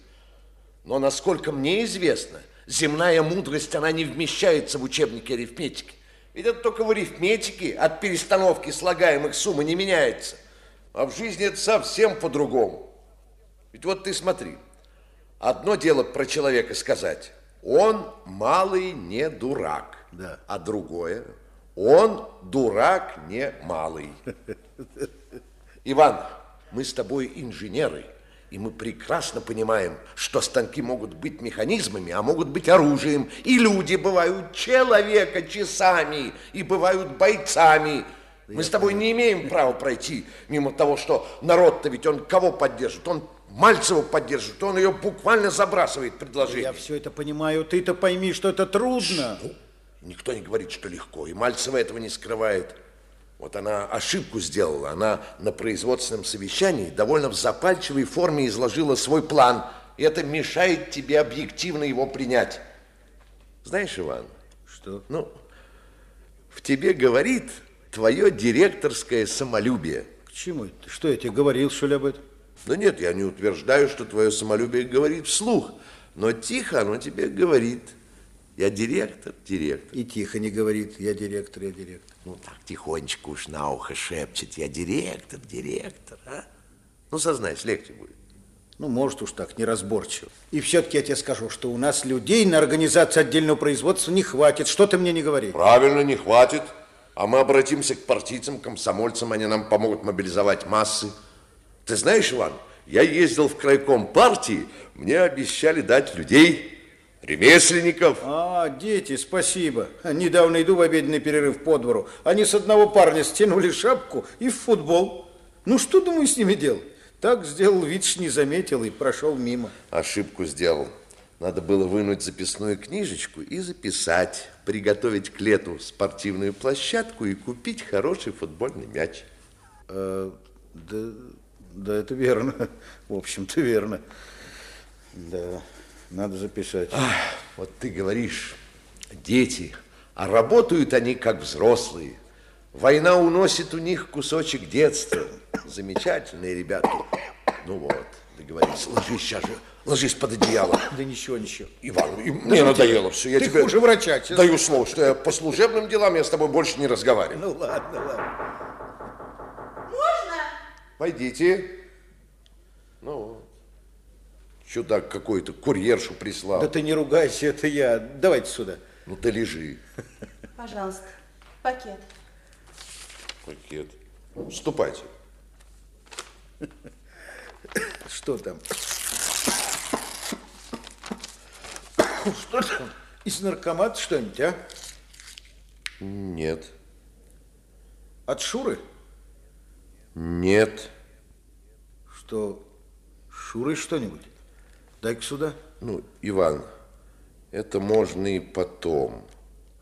Но, насколько мне известно, земная мудрость, она не вмещается в учебнике арифметики. Ведь это только в арифметике от перестановки слагаемых суммы не меняется. А в жизни это совсем по-другому. Ведь вот ты смотри, одно дело про человека сказать, он малый не дурак. Да. А другое, он дурак не малый. Иван, мы с тобой инженеры, и мы прекрасно понимаем, что станки могут быть механизмами, а могут быть оружием. И люди бывают человека часами, и бывают бойцами. Мы с тобой не имеем права пройти мимо того, что народ-то ведь он кого поддержит? Он Мальцеву поддерживает, он ее буквально забрасывает предложение. Я все это понимаю. Ты-то пойми, что это трудно. Никто не говорит, что легко, и Мальцева этого не скрывает. Вот она ошибку сделала. Она на производственном совещании довольно в запальчивой форме изложила свой план. И это мешает тебе объективно его принять. Знаешь, Иван? Что? Ну, в тебе говорит твое директорское самолюбие. К чему это? Что я тебе говорил, что ли, об этом? Да нет, я не утверждаю, что твое самолюбие говорит вслух, но тихо оно тебе говорит. Я директор, директор. И тихо не говорит, я директор, я директор. Ну так тихонечко уж на ухо шепчет, я директор, директор, а? Ну, сознайся, легче будет. Ну, может уж так, неразборчиво. И все-таки я тебе скажу, что у нас людей на организацию отдельного производства не хватит. Что ты мне не говори? Правильно, не хватит. А мы обратимся к партийцам, комсомольцам, они нам помогут мобилизовать массы. Ты знаешь, Иван, я ездил в крайком партии, мне обещали дать людей, ремесленников. А, дети, спасибо. Недавно иду в обеденный перерыв по двору. Они с одного парня стянули шапку и в футбол. Ну, что, думаю, с ними делать? Так сделал вид, что не заметил и прошел мимо. Ошибку сделал. Надо было вынуть записную книжечку и записать, приготовить к лету спортивную площадку и купить хороший футбольный мяч. А, да, да, это верно. В общем-то, верно. Да, надо записать. Ах, вот ты говоришь, дети, а работают они как взрослые. Война уносит у них кусочек детства. Замечательные ребята. Ну вот, договорились. Ложись сейчас же, ложись под одеяло. Да ничего, ничего. Иван, и мне надоело все. Я ты тебе хуже врача. честно. даю слово, что я по служебным делам я с тобой больше не разговариваю. Ну ладно, ладно. Войдите. Ну, вот. Чудак какой-то, курьершу прислал. Да ты не ругайся, это я. Давайте сюда. Ну ты лежи. Пожалуйста, пакет. Пакет. Ступайте. Что там? Что там? Из наркомата что-нибудь, а? Нет. От Шуры? Нет. Что, Шуры что-нибудь? Дай-ка сюда. Ну, Иван, это можно и потом.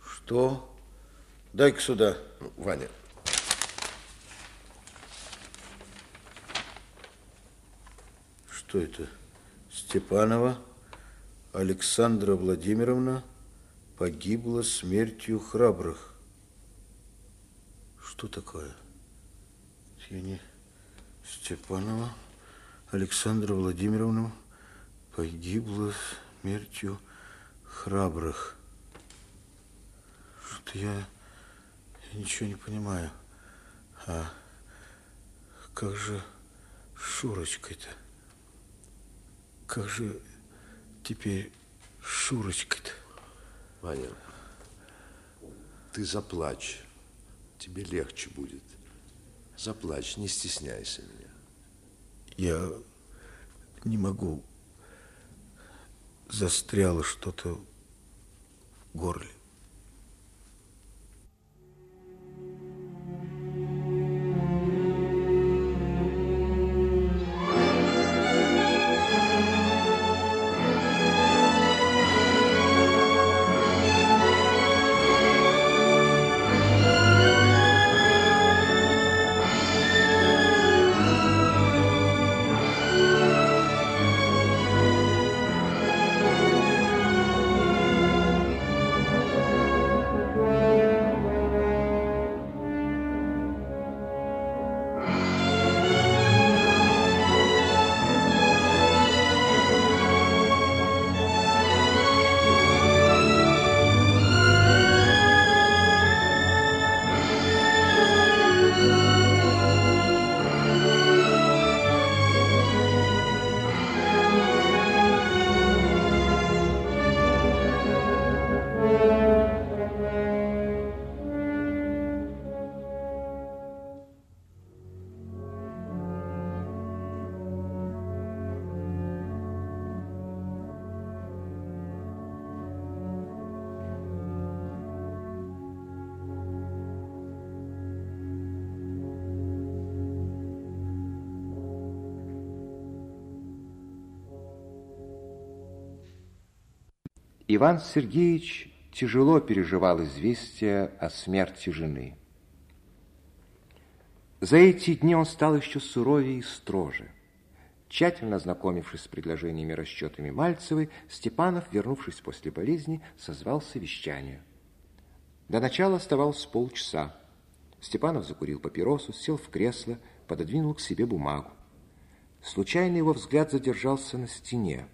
Что? Дай-ка сюда. Ну, Ваня. Что это? Степанова Александра Владимировна погибла смертью храбрых. Что такое? Я не... Степанова Александра Владимировна погибла смертью храбрых. Что я, я ничего не понимаю. А как же Шурочкой-то? Как же теперь Шурочкой-то? Ваня, ты заплачь. Тебе легче будет. Заплачь, не стесняйся меня. Я не могу. Застряло что-то в горле. Иван Сергеевич тяжело переживал известие о смерти жены. За эти дни он стал еще суровее и строже. Тщательно ознакомившись с предложениями и расчетами Мальцевой, Степанов, вернувшись после болезни, созвал совещание. До начала оставалось полчаса. Степанов закурил папиросу, сел в кресло, пододвинул к себе бумагу. Случайно его взгляд задержался на стене.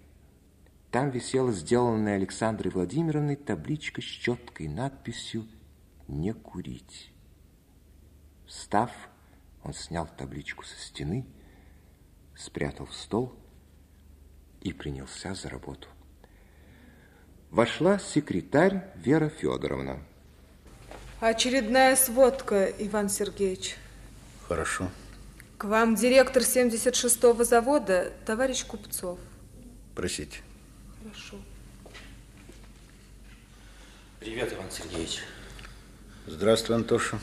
Там висела сделанная Александрой Владимировной табличка с четкой надписью «Не курить». Встав, он снял табличку со стены, спрятал в стол и принялся за работу. Вошла секретарь Вера Федоровна. Очередная сводка, Иван Сергеевич. Хорошо. К вам директор 76-го завода, товарищ Купцов. Просите. Хорошо. Привет, Иван Сергеевич. Здравствуй, Антоша.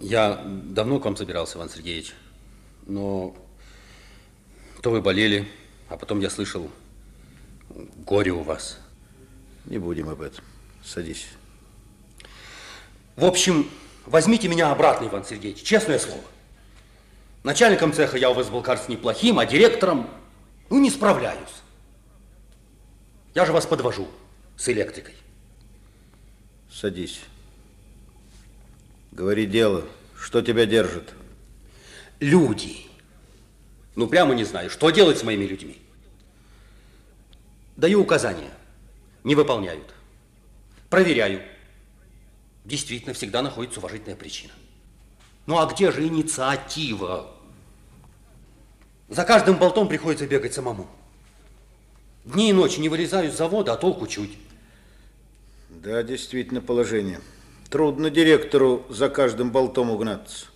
Я давно к вам собирался, Иван Сергеевич, но то вы болели, а потом я слышал, горе у вас. Не будем об этом. Садись. В общем, возьмите меня обратно, Иван Сергеевич, честное слово. Начальником цеха я у вас был, кажется, неплохим, а директором, ну, не справляюсь. Я же вас подвожу с электрикой. Садись. Говори дело. Что тебя держит? Люди. Ну, прямо не знаю, что делать с моими людьми. Даю указания. Не выполняют. Проверяю. Действительно, всегда находится уважительная причина. Ну, а где же инициатива? За каждым болтом приходится бегать самому. Дни и ночи не вылезаю с завода, а толку чуть. Да, действительно, положение. Трудно директору за каждым болтом угнаться.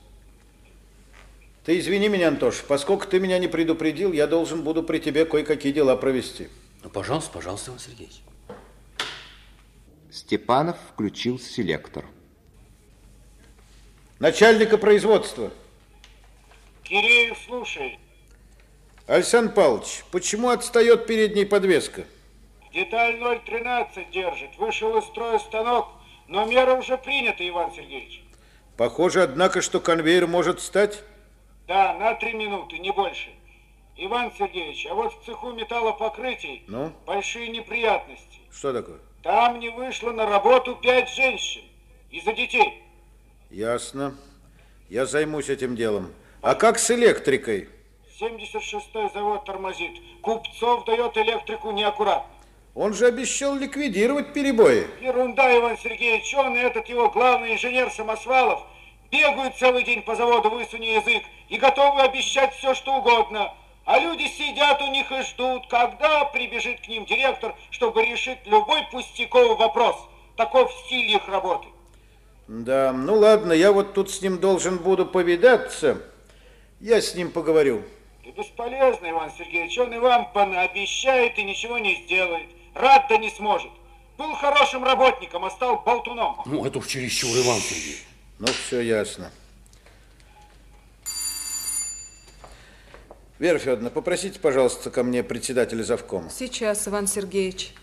Ты извини меня, Антош, поскольку ты меня не предупредил, я должен буду при тебе кое-какие дела провести. Ну, пожалуйста, пожалуйста, Иван Сергеевич. Степанов включил селектор. Начальника производства. Киреев, слушай. Александр Павлович, почему отстает передняя подвеска? Деталь 013 держит. Вышел из строя станок, но мера уже принята, Иван Сергеевич. Похоже, однако, что конвейер может встать. Да, на три минуты, не больше. Иван Сергеевич, а вот в цеху металлопокрытий ну? большие неприятности. Что такое? Там не вышло на работу пять женщин из-за детей. Ясно. Я займусь этим делом. А как с электрикой? 76-й завод тормозит. Купцов дает электрику неаккуратно. Он же обещал ликвидировать перебои. Ерунда, Иван Сергеевич. Он и этот его главный инженер Самосвалов бегают целый день по заводу, высуни язык, и готовы обещать все, что угодно. А люди сидят у них и ждут, когда прибежит к ним директор, чтобы решить любой пустяковый вопрос. Таков стиль их работы. Да, ну ладно, я вот тут с ним должен буду повидаться. Я с ним поговорю. Да бесполезно, Иван Сергеевич. Он и вам обещает и ничего не сделает. Рад да не сможет. Был хорошим работником, а стал болтуном. Ну, это уж чересчур, Иван Сергеевич. Ну, все ясно. Вера Федоровна, попросите, пожалуйста, ко мне председателя завкома. Сейчас, Иван Сергеевич.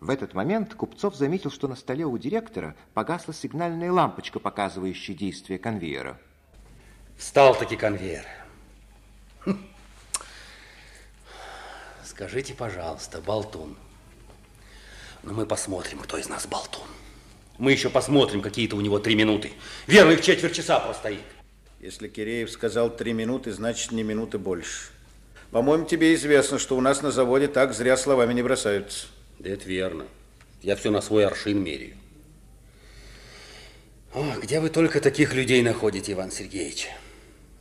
В этот момент Купцов заметил, что на столе у директора погасла сигнальная лампочка, показывающая действие конвейера. Встал-таки конвейер. Скажите, пожалуйста, болтун. Ну, мы посмотрим, кто из нас болтун. Мы еще посмотрим, какие-то у него три минуты. Верных четверть часа простоит. Если Киреев сказал три минуты, значит, не минуты больше. По-моему, тебе известно, что у нас на заводе так зря словами не бросаются. Да это верно. Я все на свой аршин меряю. О, где вы только таких людей находите, Иван Сергеевич?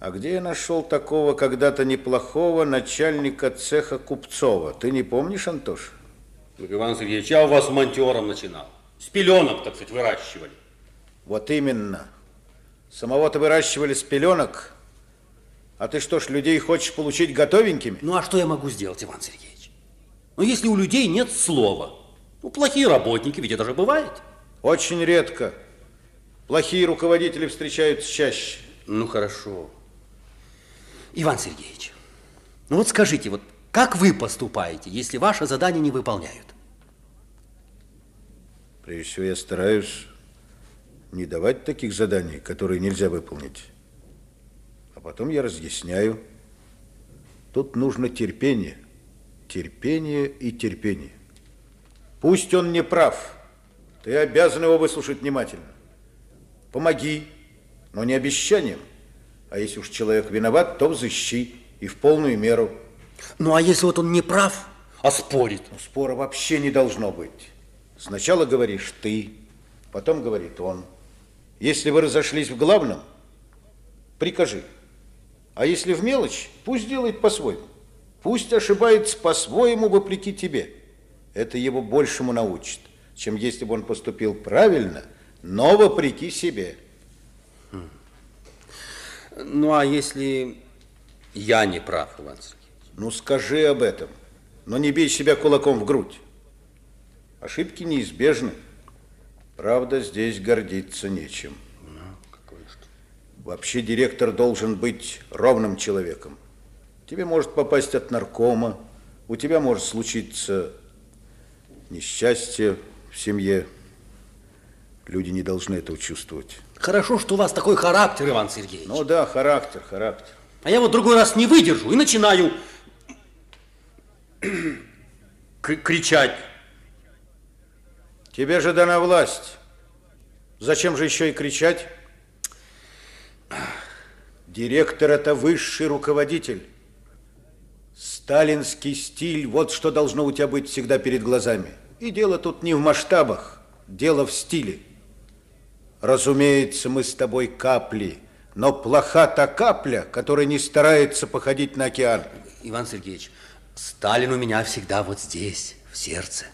А где я нашел такого когда-то неплохого начальника цеха Купцова? Ты не помнишь, Антош? Иван Сергеевич, я у вас монтером начинал. С пеленок, так сказать, выращивали. Вот именно. Самого-то выращивали с пеленок. А ты что ж, людей хочешь получить готовенькими? Ну, а что я могу сделать, Иван Сергеевич? Ну, если у людей нет слова. Ну, плохие работники, ведь это же бывает. Очень редко. Плохие руководители встречаются чаще. Ну, хорошо. Иван Сергеевич, ну вот скажите, вот как вы поступаете, если ваше задание не выполняют? Прежде всего, я стараюсь не давать таких заданий, которые нельзя выполнить. А потом я разъясняю. Тут нужно терпение. Терпение и терпение. Пусть он не прав. Ты обязан его выслушать внимательно. Помоги, но не обещанием. А если уж человек виноват, то взыщи и в полную меру. Ну, а если вот он не прав, а спорит? Ну, спора вообще не должно быть. Сначала говоришь ты, потом говорит он. Если вы разошлись в главном, прикажи. А если в мелочь, пусть делает по-своему. Пусть ошибается по-своему вопреки тебе. Это его большему научит, чем если бы он поступил правильно, но вопреки себе. Ну, а если я не прав, Иван Сергеевич? Ну, скажи об этом, но не бей себя кулаком в грудь. Ошибки неизбежны. Правда, здесь гордиться нечем. Ну? Вообще директор должен быть ровным человеком. Тебе может попасть от наркома, у тебя может случиться несчастье в семье. Люди не должны этого чувствовать. Хорошо, что у вас такой характер, Иван Сергеевич. Ну да, характер, характер. А я вот другой раз не выдержу и начинаю кричать. Тебе же дана власть. Зачем же еще и кричать? Директор – это высший руководитель. Сталинский стиль – вот что должно у тебя быть всегда перед глазами. И дело тут не в масштабах, дело в стиле. Разумеется, мы с тобой капли, но плоха та капля, которая не старается походить на океан. Иван Сергеевич, Сталин у меня всегда вот здесь, в сердце.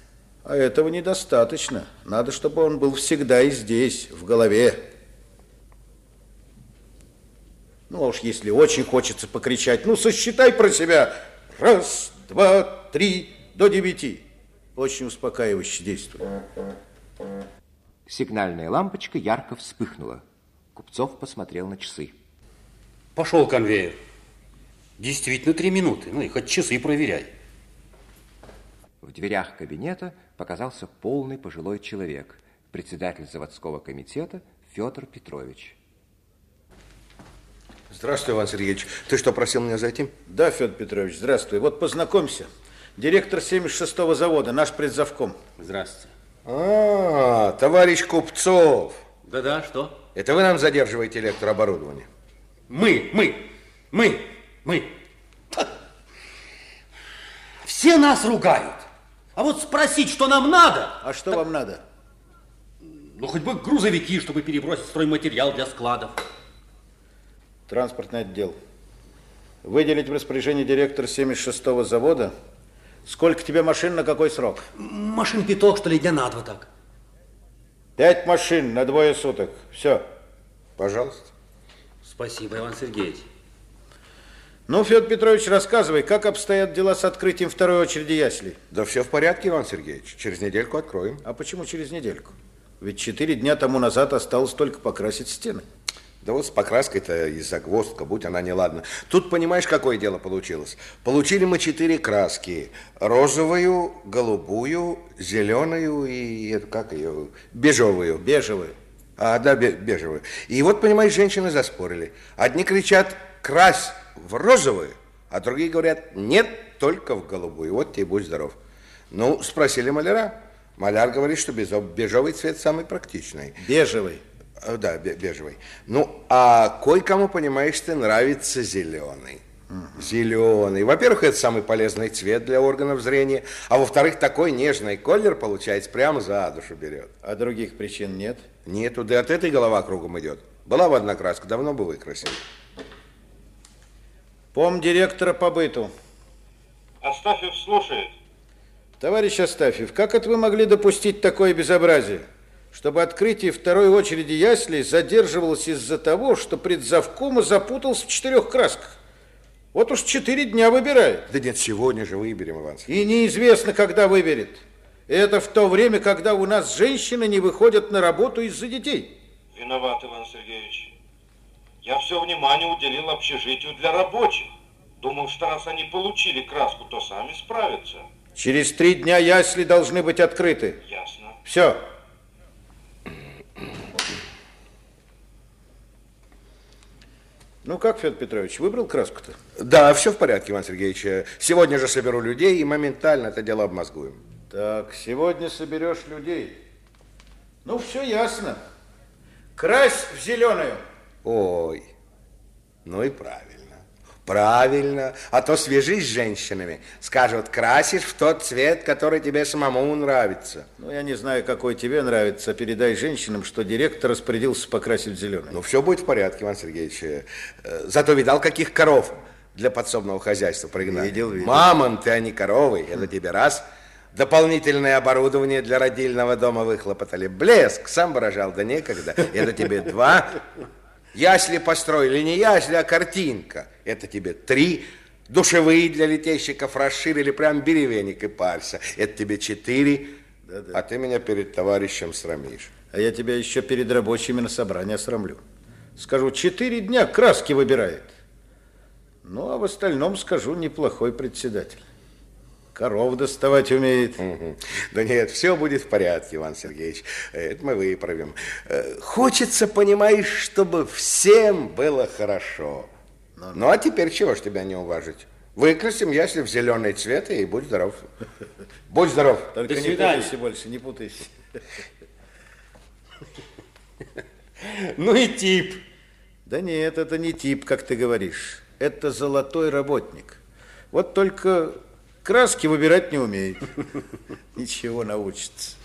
А этого недостаточно. Надо, чтобы он был всегда и здесь, в голове. Ну, а уж если очень хочется покричать, ну, сосчитай про себя. Раз, два, три, до девяти. Очень успокаивающе действует. Сигнальная лампочка ярко вспыхнула. Купцов посмотрел на часы. Пошел конвейер. Действительно, три минуты. Ну и хоть часы проверяй. В дверях кабинета показался полный пожилой человек, председатель заводского комитета Федор Петрович. Здравствуй, Иван Сергеевич. Ты что, просил меня зайти? Да, Федор Петрович, здравствуй. Вот познакомься. Директор 76-го завода, наш предзавком. Здравствуйте. А, товарищ Купцов. Да-да, что? Это вы нам задерживаете электрооборудование? Мы, мы, мы, мы. Все нас ругают. А вот спросить, что нам надо... А что так... вам надо? Ну, хоть бы грузовики, чтобы перебросить стройматериал для складов. Транспортный отдел. Выделить в распоряжение директора 76-го завода. Сколько тебе машин, на какой срок? Машин пяток, что ли, дня на два так. Пять машин на двое суток. Все. Пожалуйста. Спасибо, Иван Сергеевич. Ну, Федор Петрович, рассказывай, как обстоят дела с открытием второй очереди яслей? Да все в порядке, Иван Сергеевич. Через недельку откроем. А почему через недельку? Ведь четыре дня тому назад осталось только покрасить стены. Да вот с покраской-то и загвоздка, будь она неладна. Тут, понимаешь, какое дело получилось? Получили мы четыре краски. Розовую, голубую, зеленую и, как ее, бежевую. Бежевую. А, да, бежевую. И вот, понимаешь, женщины заспорили. Одни кричат, крась в розовую, а другие говорят, нет, только в голубую. Вот тебе будь здоров. Ну, спросили маляра. Маляр говорит, что бежевый цвет самый практичный. Бежевый. Да, бежевый. Ну, а кое-кому, понимаешь, ты нравится зеленый. Угу. Зеленый. Во-первых, это самый полезный цвет для органов зрения, а во-вторых, такой нежный колер получается, прямо за душу берет. А других причин нет? Нету, да от этой голова кругом идет. Была бы одна краска, давно бы выкрасили. Пом директора по быту. Астафьев слушает. Товарищ Астафьев, как это вы могли допустить такое безобразие? Чтобы открытие второй очереди яслей задерживалось из-за того, что предзавкома запутался в четырех красках. Вот уж четыре дня выбирает. Да нет, сегодня же выберем, Иван И неизвестно, когда выберет. Это в то время, когда у нас женщины не выходят на работу из-за детей. Виноват, Иван Сергеевич. Я все внимание уделил общежитию для рабочих. Думал, что раз они получили краску, то сами справятся. Через три дня ясли должны быть открыты. Ясно. Все. Ну как, Федор Петрович, выбрал краску-то? Да, все в порядке, Иван Сергеевич. Сегодня же соберу людей и моментально это дело обмозгуем. Так, сегодня соберешь людей. Ну, все ясно. Крась в зеленую. Ой, ну и правильно. Правильно, а то свяжись с женщинами. Скажут, красишь в тот цвет, который тебе самому нравится. Ну, я не знаю, какой тебе нравится. Передай женщинам, что директор распорядился покрасить в зеленый. Ну, все будет в порядке, Иван Сергеевич. Э, Зато видал, каких коров для подсобного хозяйства пригнали? Видел, видел. Мамонты, а не коровы. Это тебе раз. Дополнительное оборудование для родильного дома выхлопотали. Блеск, сам выражал, да некогда. Это тебе два. Ясли построили не ясли, а картинка. Это тебе три. Душевые для летейщиков расширили, прям беревенник и парься. Это тебе четыре. А ты меня перед товарищем срамишь. А я тебя еще перед рабочими на собрание срамлю. Скажу, четыре дня краски выбирает. Ну, а в остальном скажу, неплохой председатель. Коров доставать умеет. Да нет, все будет в порядке, Иван Сергеевич. Это мы выправим. Э, Хочется, понимаешь, чтобы всем было хорошо. Ну, а теперь чего ж тебя не уважить? Выкрасим ясли в зеленый цвет и будь здоров. Будь здоров. Только не путайся больше, не путайся. Ну и тип. Да нет, это не тип, как ты говоришь. Это золотой работник. Вот только краски выбирать не умеет. Ничего научится.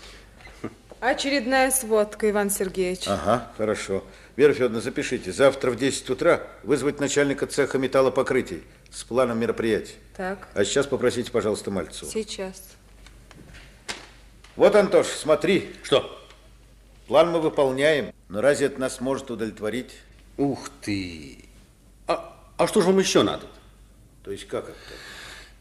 Очередная сводка, Иван Сергеевич. Ага, хорошо. Вера Федоровна, запишите. Завтра в 10 утра вызвать начальника цеха металлопокрытий с планом мероприятий. Так, А сейчас попросите, пожалуйста, Мальцеву. сейчас. Вот, Антош, смотри. Что? План мы выполняем, но разве это нас может удовлетворить? Ух ты! А, а что же вам еще надо? То есть как это?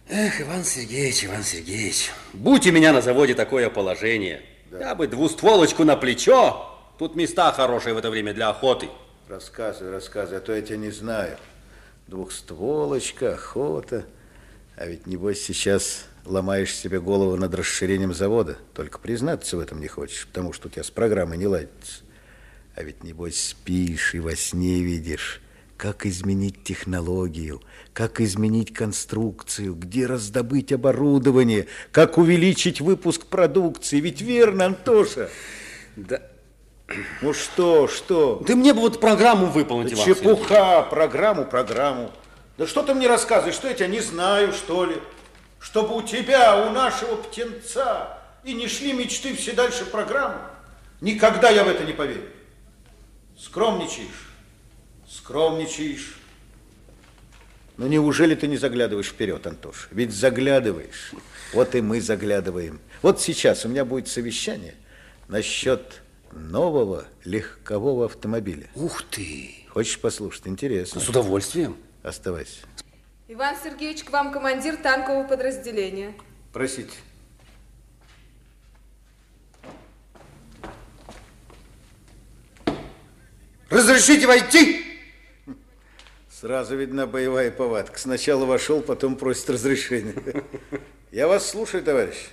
Эх, Иван Сергеевич, Иван Сергеевич, будь у меня на заводе такое положение, я бы двустволочку на плечо, тут места хорошие в это время для охоты. Рассказывай, рассказывай, а то я тебя не знаю. Двухстволочка, охота. А ведь, небось, сейчас ломаешь себе голову над расширением завода. Только признаться в этом не хочешь, потому что у тебя с программой не ладится. А ведь, небось, спишь и во сне видишь, как изменить технологию, как изменить конструкцию, где раздобыть оборудование, как увеличить выпуск продукции. Ведь верно, Антоша? Да. Ну что, что? Ты мне бы вот программу выполнить, Да чепуха, программу, программу. Да что ты мне рассказываешь, что я тебя не знаю, что ли? Чтобы у тебя, у нашего птенца и не шли мечты все дальше программы? Никогда я в это не поверю. Скромничаешь, скромничаешь. Ну неужели ты не заглядываешь вперед, Антош? Ведь заглядываешь. Вот и мы заглядываем. Вот сейчас у меня будет совещание насчет нового легкового автомобиля. Ух ты! Хочешь послушать? Интересно. С удовольствием. Оставайся. Иван Сергеевич, к вам командир танкового подразделения. Просите. Разрешите войти? Сразу видна боевая повадка. Сначала вошел, потом просит разрешения. Я вас слушаю, товарищ.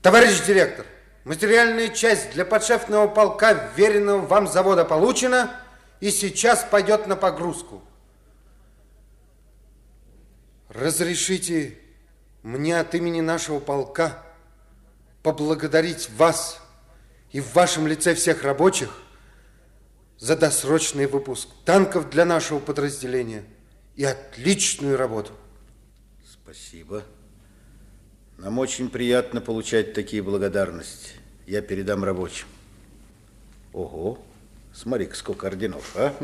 Товарищ директор, материальная часть для подшефного полка веренного вам завода получена и сейчас пойдет на погрузку. Разрешите мне от имени нашего полка поблагодарить вас и в вашем лице всех рабочих за досрочный выпуск танков для нашего подразделения и отличную работу. Спасибо. Нам очень приятно получать такие благодарности. Я передам рабочим. Ого, смотри сколько орденов, а?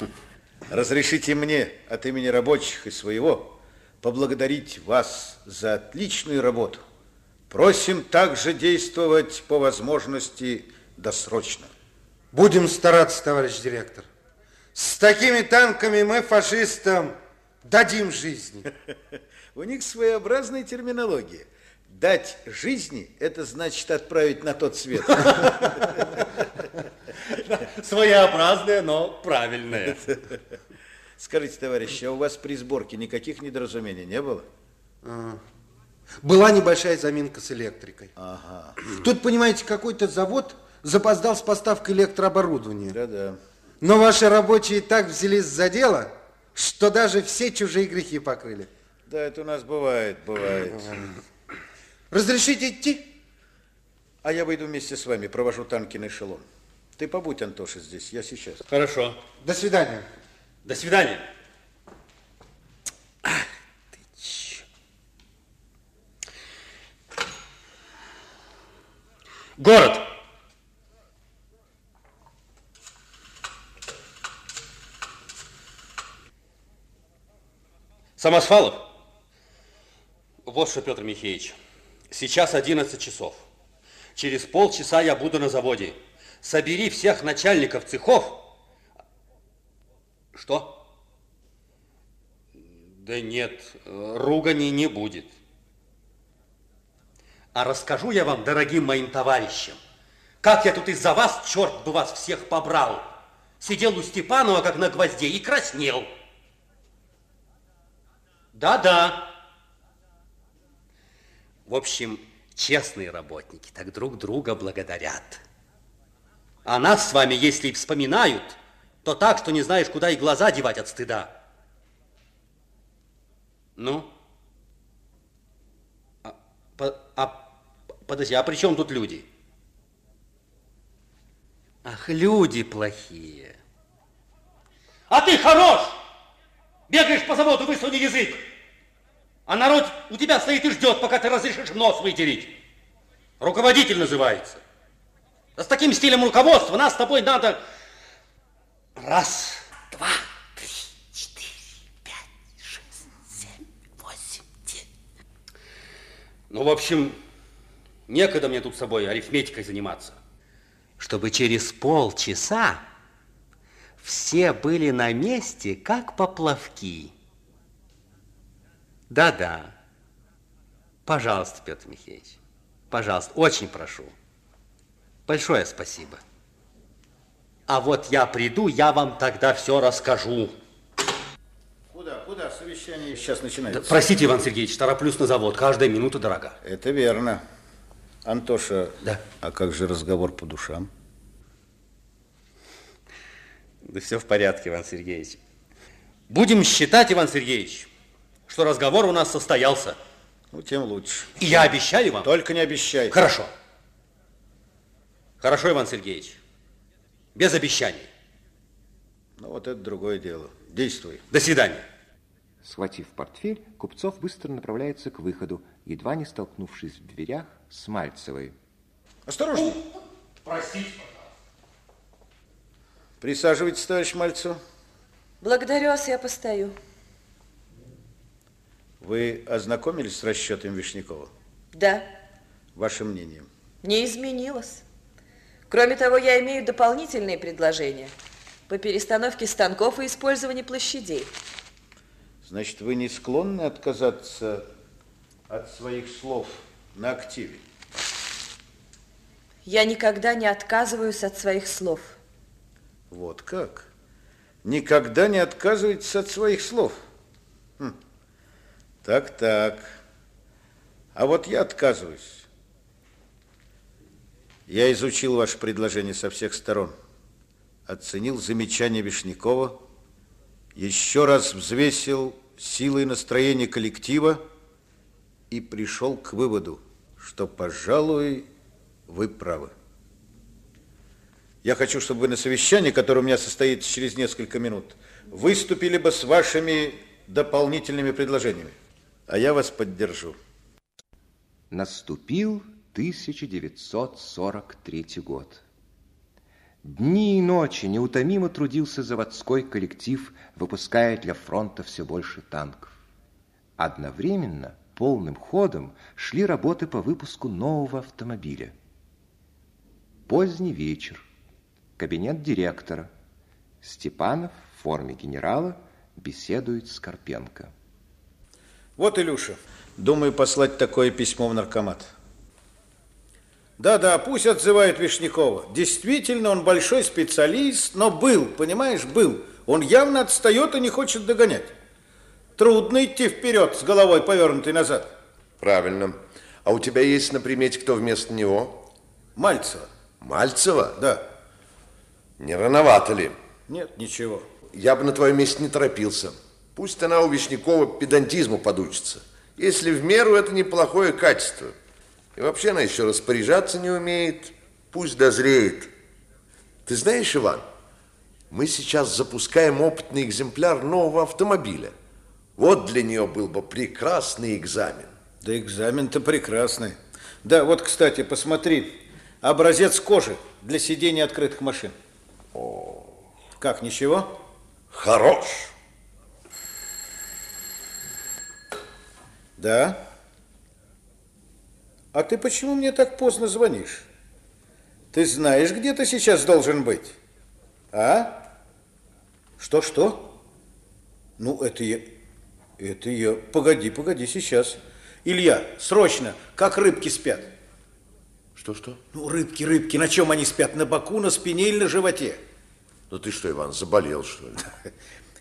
Разрешите мне от имени рабочих и своего поблагодарить вас за отличную работу. Просим также действовать по возможности досрочно. Будем стараться, товарищ директор. С такими танками мы фашистам дадим жизни. У них своеобразная терминология. Дать жизни – это значит отправить на тот свет. Своеобразная, но правильная. Скажите, товарищи, а у вас при сборке никаких недоразумений не было? А, Была небольшая заминка с электрикой. Ага. Тут, понимаете, какой-то завод запоздал с поставкой электрооборудования. Да-да. Но ваши рабочие так взялись за дело, что даже все чужие грехи покрыли. Да, это у нас бывает, бывает. Разрешите идти? А я выйду вместе с вами, провожу танки на эшелон. Ты побудь, Антоша, здесь, я сейчас. Хорошо. До свидания. До свидания. Город. Самосвалов? Вот что, Петр Михеевич, сейчас 11 часов. Через полчаса я буду на заводе. Собери всех начальников цехов. Что? Да нет, ругани не будет. А расскажу я вам, дорогим моим товарищам, как я тут из-за вас, черт бы вас всех побрал, сидел у Степанова, как на гвозде, и краснел. Да-да. В общем, честные работники так друг друга благодарят. А нас с вами, если и вспоминают, то так, что не знаешь, куда и глаза девать от стыда. Ну? А, по, а, подожди, а при чем тут люди? Ах, люди плохие. А ты хорош! Бегаешь по заводу, высуни язык. А народ у тебя стоит и ждет, пока ты разрешишь нос вытереть. Руководитель называется. А с таким стилем руководства нас с тобой надо... Раз, два, три, четыре, пять, шесть, семь, восемь, девять. Ну, в общем, некогда мне тут с собой арифметикой заниматься. Чтобы через полчаса все были на месте, как поплавки. Да-да. Пожалуйста, Петр Михеевич. Пожалуйста, очень прошу. Большое спасибо. А вот я приду, я вам тогда все расскажу. Куда, куда? Совещание сейчас начинается. Да, простите, Иван Сергеевич, тороплюсь на завод. Каждая минута дорога. Это верно. Антоша, да. а как же разговор по душам? Да все в порядке, Иван Сергеевич. Будем считать, Иван Сергеевич, что разговор у нас состоялся. Ну, тем лучше. И я обещаю вам... Только не обещай. Хорошо. Хорошо, Иван Сергеевич. Без обещаний. Ну, вот это другое дело. Действуй. До свидания. Схватив портфель, Купцов быстро направляется к выходу, едва не столкнувшись в дверях с Мальцевой. Осторожно. Простите, Присаживайтесь, товарищ Мальцев. Благодарю вас, я постою. Вы ознакомились с расчетом Вишнякова? Да. Ваше мнение? Не изменилось. Кроме того, я имею дополнительные предложения по перестановке станков и использованию площадей. Значит, вы не склонны отказаться от своих слов на активе? Я никогда не отказываюсь от своих слов. Вот как? Никогда не отказываетесь от своих слов? Хм. Так, так. А вот я отказываюсь. Я изучил ваше предложение со всех сторон, оценил замечания Вишнякова, еще раз взвесил силы и настроение коллектива и пришел к выводу, что, пожалуй, вы правы. Я хочу, чтобы вы на совещании, которое у меня состоится через несколько минут, выступили бы с вашими дополнительными предложениями. А я вас поддержу. Наступил 1943 год. Дни и ночи неутомимо трудился заводской коллектив, выпуская для фронта все больше танков. Одновременно полным ходом шли работы по выпуску нового автомобиля. Поздний вечер. Кабинет директора. Степанов в форме генерала беседует с Карпенко. Вот, Илюша, думаю послать такое письмо в наркомат. Да-да, пусть отзывают Вишнякова. Действительно, он большой специалист, но был, понимаешь, был. Он явно отстает и не хочет догонять. Трудно идти вперед с головой повернутой назад. Правильно. А у тебя есть на примете кто вместо него? Мальцева. Мальцева? Да. Не рановато ли? Нет, ничего. Я бы на твоем месте не торопился. Пусть она у Вишнякова педантизму подучится. Если в меру, это неплохое качество. И вообще она еще распоряжаться не умеет. Пусть дозреет. Ты знаешь, Иван, мы сейчас запускаем опытный экземпляр нового автомобиля. Вот для нее был бы прекрасный экзамен. Да экзамен-то прекрасный. Да, вот, кстати, посмотри. Образец кожи для сидения открытых машин. О. Как, ничего? Хорош. Да? А ты почему мне так поздно звонишь? Ты знаешь, где ты сейчас должен быть? А? Что-что? Ну, это я... Это я... Погоди, погоди, сейчас. Илья, срочно, как рыбки спят. Что-что? Ну, рыбки, рыбки, на чем они спят? На боку, на спине или на животе? Ну ты что, Иван, заболел, что ли?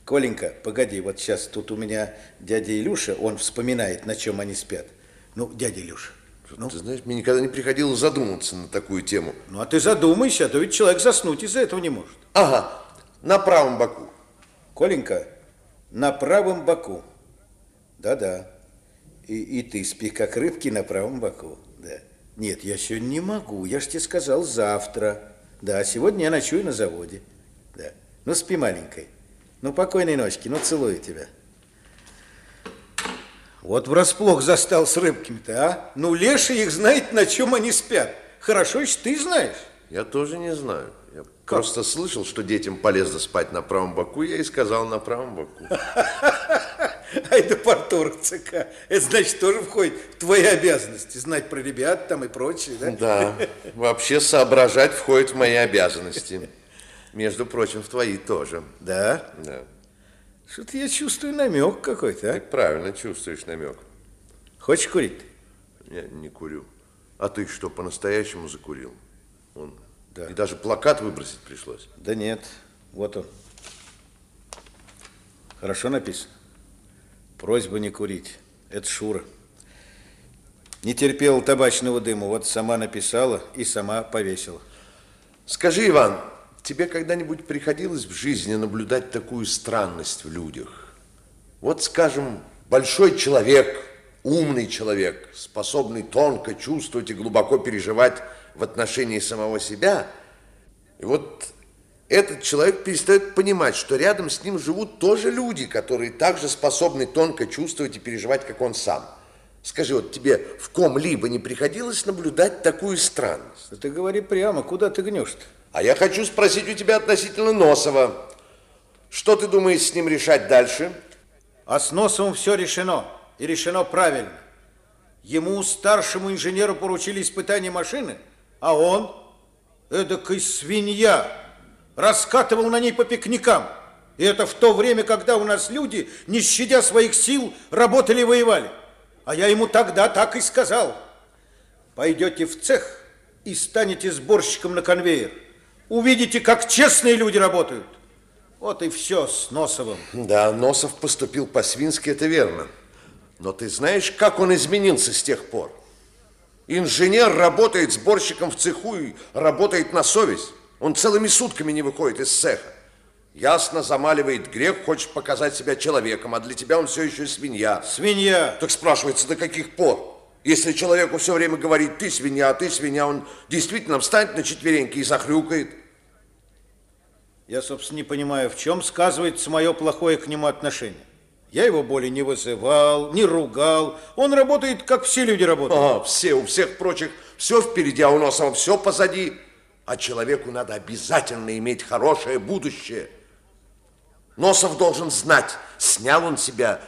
Коленька, погоди, вот сейчас тут у меня дядя Илюша, он вспоминает, на чем они спят. Ну, дядя Илюша. Ну? Ты знаешь, мне никогда не приходилось задуматься на такую тему. Ну, а ты задумайся, а то ведь человек заснуть из-за этого не может. Ага, на правом боку. Коленька, на правом боку. Да-да. И, и ты спи, как рыбки, на правом боку. Да. Нет, я сегодня не могу. Я ж тебе сказал завтра. Да, сегодня я ночую на заводе. Да. Ну, спи, маленькой. Ну, покойной ночки. Ну, целую тебя. Вот врасплох застал с рыбками-то, а? Ну, леший их знает, на чем они спят. Хорошо, что ты знаешь. Я тоже не знаю. Я как? просто слышал, что детям полезно спать на правом боку, я и сказал на правом боку. Ай да порторг ЦК. Это значит, тоже входит в твои обязанности. Знать про ребят там и прочее, да? Да. Вообще соображать входит в мои обязанности. Между прочим, в твои тоже. Да? Да. Что-то я чувствую намек какой-то, а? Ты правильно чувствуешь намек. Хочешь курить? Я не курю. А ты что, по-настоящему закурил? Он. Да. И даже плакат выбросить пришлось. Да нет, вот он. Хорошо написано. Просьба не курить. Это Шура. Не терпела табачного дыма, вот сама написала и сама повесила. Скажи, Иван, тебе когда-нибудь приходилось в жизни наблюдать такую странность в людях? Вот, скажем, большой человек, умный человек, способный тонко чувствовать и глубоко переживать в отношении самого себя. И вот этот человек перестает понимать, что рядом с ним живут тоже люди, которые также способны тонко чувствовать и переживать, как он сам. Скажи, вот тебе в ком-либо не приходилось наблюдать такую странность? Ты говори прямо, куда ты гнешь-то? А я хочу спросить у тебя относительно Носова. Что ты думаешь с ним решать дальше? А с Носовым все решено. И решено правильно. Ему, старшему инженеру, поручили испытание машины, а он, эдакой свинья, раскатывал на ней по пикникам. И это в то время, когда у нас люди, не щадя своих сил, работали и воевали. А я ему тогда так и сказал. Пойдете в цех и станете сборщиком на конвейер. Увидите, как честные люди работают. Вот и все с Носовым. Да, Носов поступил по-свински, это верно. Но ты знаешь, как он изменился с тех пор? Инженер работает сборщиком в цеху и работает на совесть. Он целыми сутками не выходит из цеха. Ясно замаливает грех, хочет показать себя человеком, а для тебя он все еще свинья. Свинья. Так спрашивается, до каких пор? Если человеку все время говорит, ты свинья, ты свинья, он действительно встанет на четвереньки и захрюкает. Я, собственно, не понимаю, в чем сказывается мое плохое к нему отношение. Я его более не вызывал, не ругал. Он работает, как все люди работают. А, все, у всех прочих все впереди, а у нас все позади. А человеку надо обязательно иметь хорошее будущее. Носов должен знать, снял он себя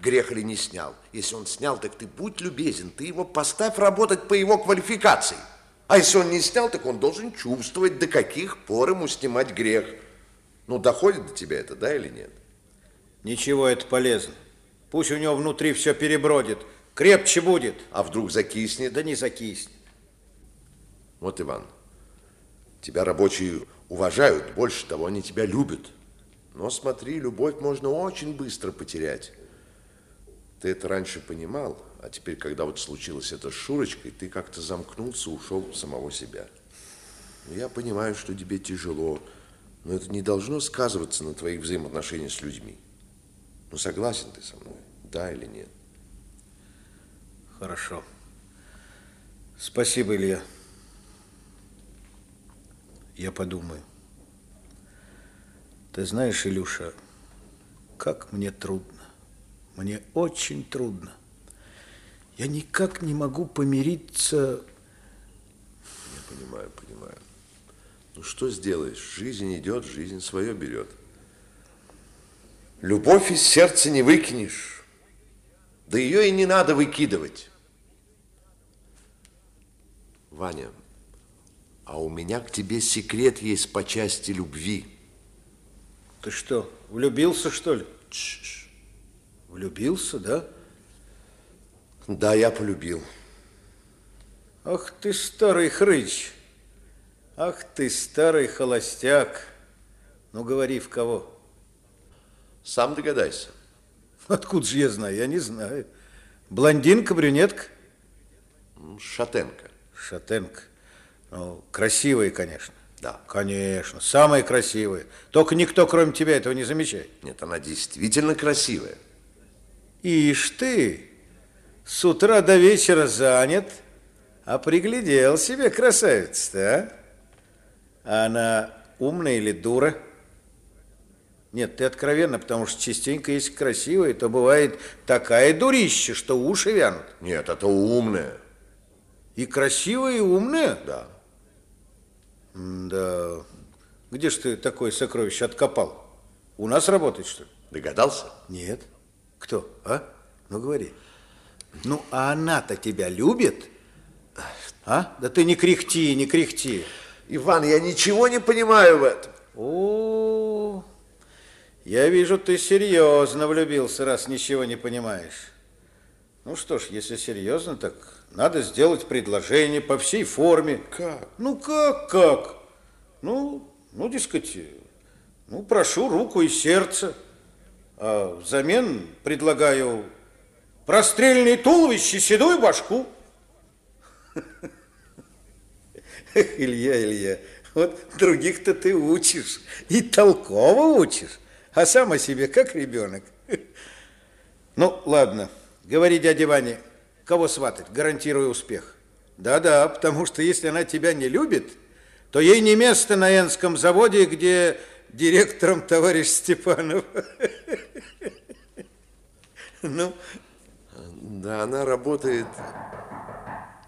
грех или не снял. Если он снял, так ты будь любезен, ты его поставь работать по его квалификации. А если он не снял, так он должен чувствовать, до каких пор ему снимать грех. Ну, доходит до тебя это, да или нет? Ничего, это полезно. Пусть у него внутри все перебродит, крепче будет. А вдруг закиснет? Да не закиснет. Вот, Иван, Тебя рабочие уважают, больше того, они тебя любят. Но смотри, любовь можно очень быстро потерять. Ты это раньше понимал, а теперь, когда вот случилось это с Шурочкой, ты как-то замкнулся, ушел самого себя. Я понимаю, что тебе тяжело, Но это не должно сказываться на твоих взаимоотношениях с людьми. Ну, согласен ты со мной, да или нет? Хорошо. Спасибо, Илья. Я подумаю. Ты знаешь, Илюша, как мне трудно. Мне очень трудно. Я никак не могу помириться... Я понимаю, понимаю. Ну, что сделаешь? Жизнь идет, жизнь свое берет. Любовь из сердца не выкинешь. Да ее и не надо выкидывать. Ваня, а у меня к тебе секрет есть по части любви. Ты что, влюбился, что ли? Влюбился, да? Да, я полюбил. Ах ты, старый хрыч. Ах ты, старый холостяк. Ну, говори, в кого? Сам догадайся. Откуда же я знаю? Я не знаю. Блондинка, брюнетка? Шатенка. Шатенка. Ну, красивая, конечно. Да. Конечно, самая красивая. Только никто, кроме тебя, этого не замечает. Нет, она действительно красивая. Ишь ты, с утра до вечера занят, а приглядел себе красавица-то, а? Она умная или дура? Нет, ты откровенно, потому что частенько, если красивая, то бывает такая дурища, что уши вянут. Нет, это умная. И красивая, и умная? Да. Да. Где ж ты такое сокровище откопал? У нас работает, что ли? Догадался? Нет. Кто? А? Ну, говори. Ну, а она-то тебя любит? А? Да ты не кряхти, не кряхти. Иван, я ничего не понимаю в этом. О, я вижу, ты серьезно влюбился, раз ничего не понимаешь. Ну что ж, если серьезно, так надо сделать предложение по всей форме. Как? Ну как, как? Ну, ну, дескать, ну, прошу руку и сердце. А взамен предлагаю прострельное туловище, седую башку. Илья, Илья, вот других-то ты учишь, и толково учишь, а сам о себе как ребенок. Ну, ладно, говори дяде Ване, кого сватать, гарантирую успех. Да-да, потому что если она тебя не любит, то ей не место на Энском заводе, где директором товарищ Степанов. Ну? Да, она работает...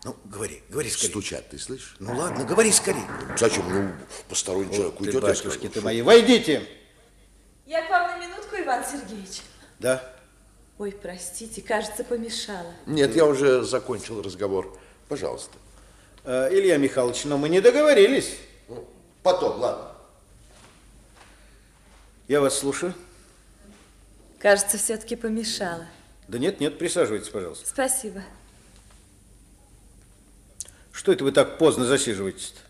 Ну, говори, говори скорее. Стучат, ты слышишь? Ну, ладно, говори скорее. Зачем? Ну, посторонний человек ты, уйдет. батюшки ты мои, войдите. Я к вам на минутку, Иван Сергеевич. Да? Ой, простите, кажется, помешала. Нет, я уже закончил разговор. Пожалуйста. А, Илья Михайлович, но мы не договорились. Ну, потом, ладно. Я вас слушаю. Кажется, все-таки помешала. Да нет, нет, присаживайтесь, пожалуйста. Спасибо. Что это вы так поздно засиживаетесь-то?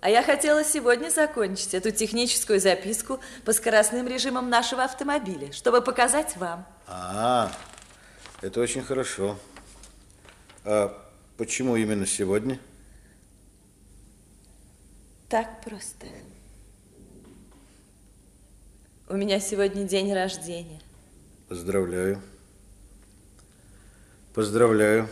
А я хотела сегодня закончить эту техническую записку по скоростным режимам нашего автомобиля, чтобы показать вам. А, это очень хорошо. А почему именно сегодня? Так просто. У меня сегодня день рождения. Поздравляю. Поздравляю.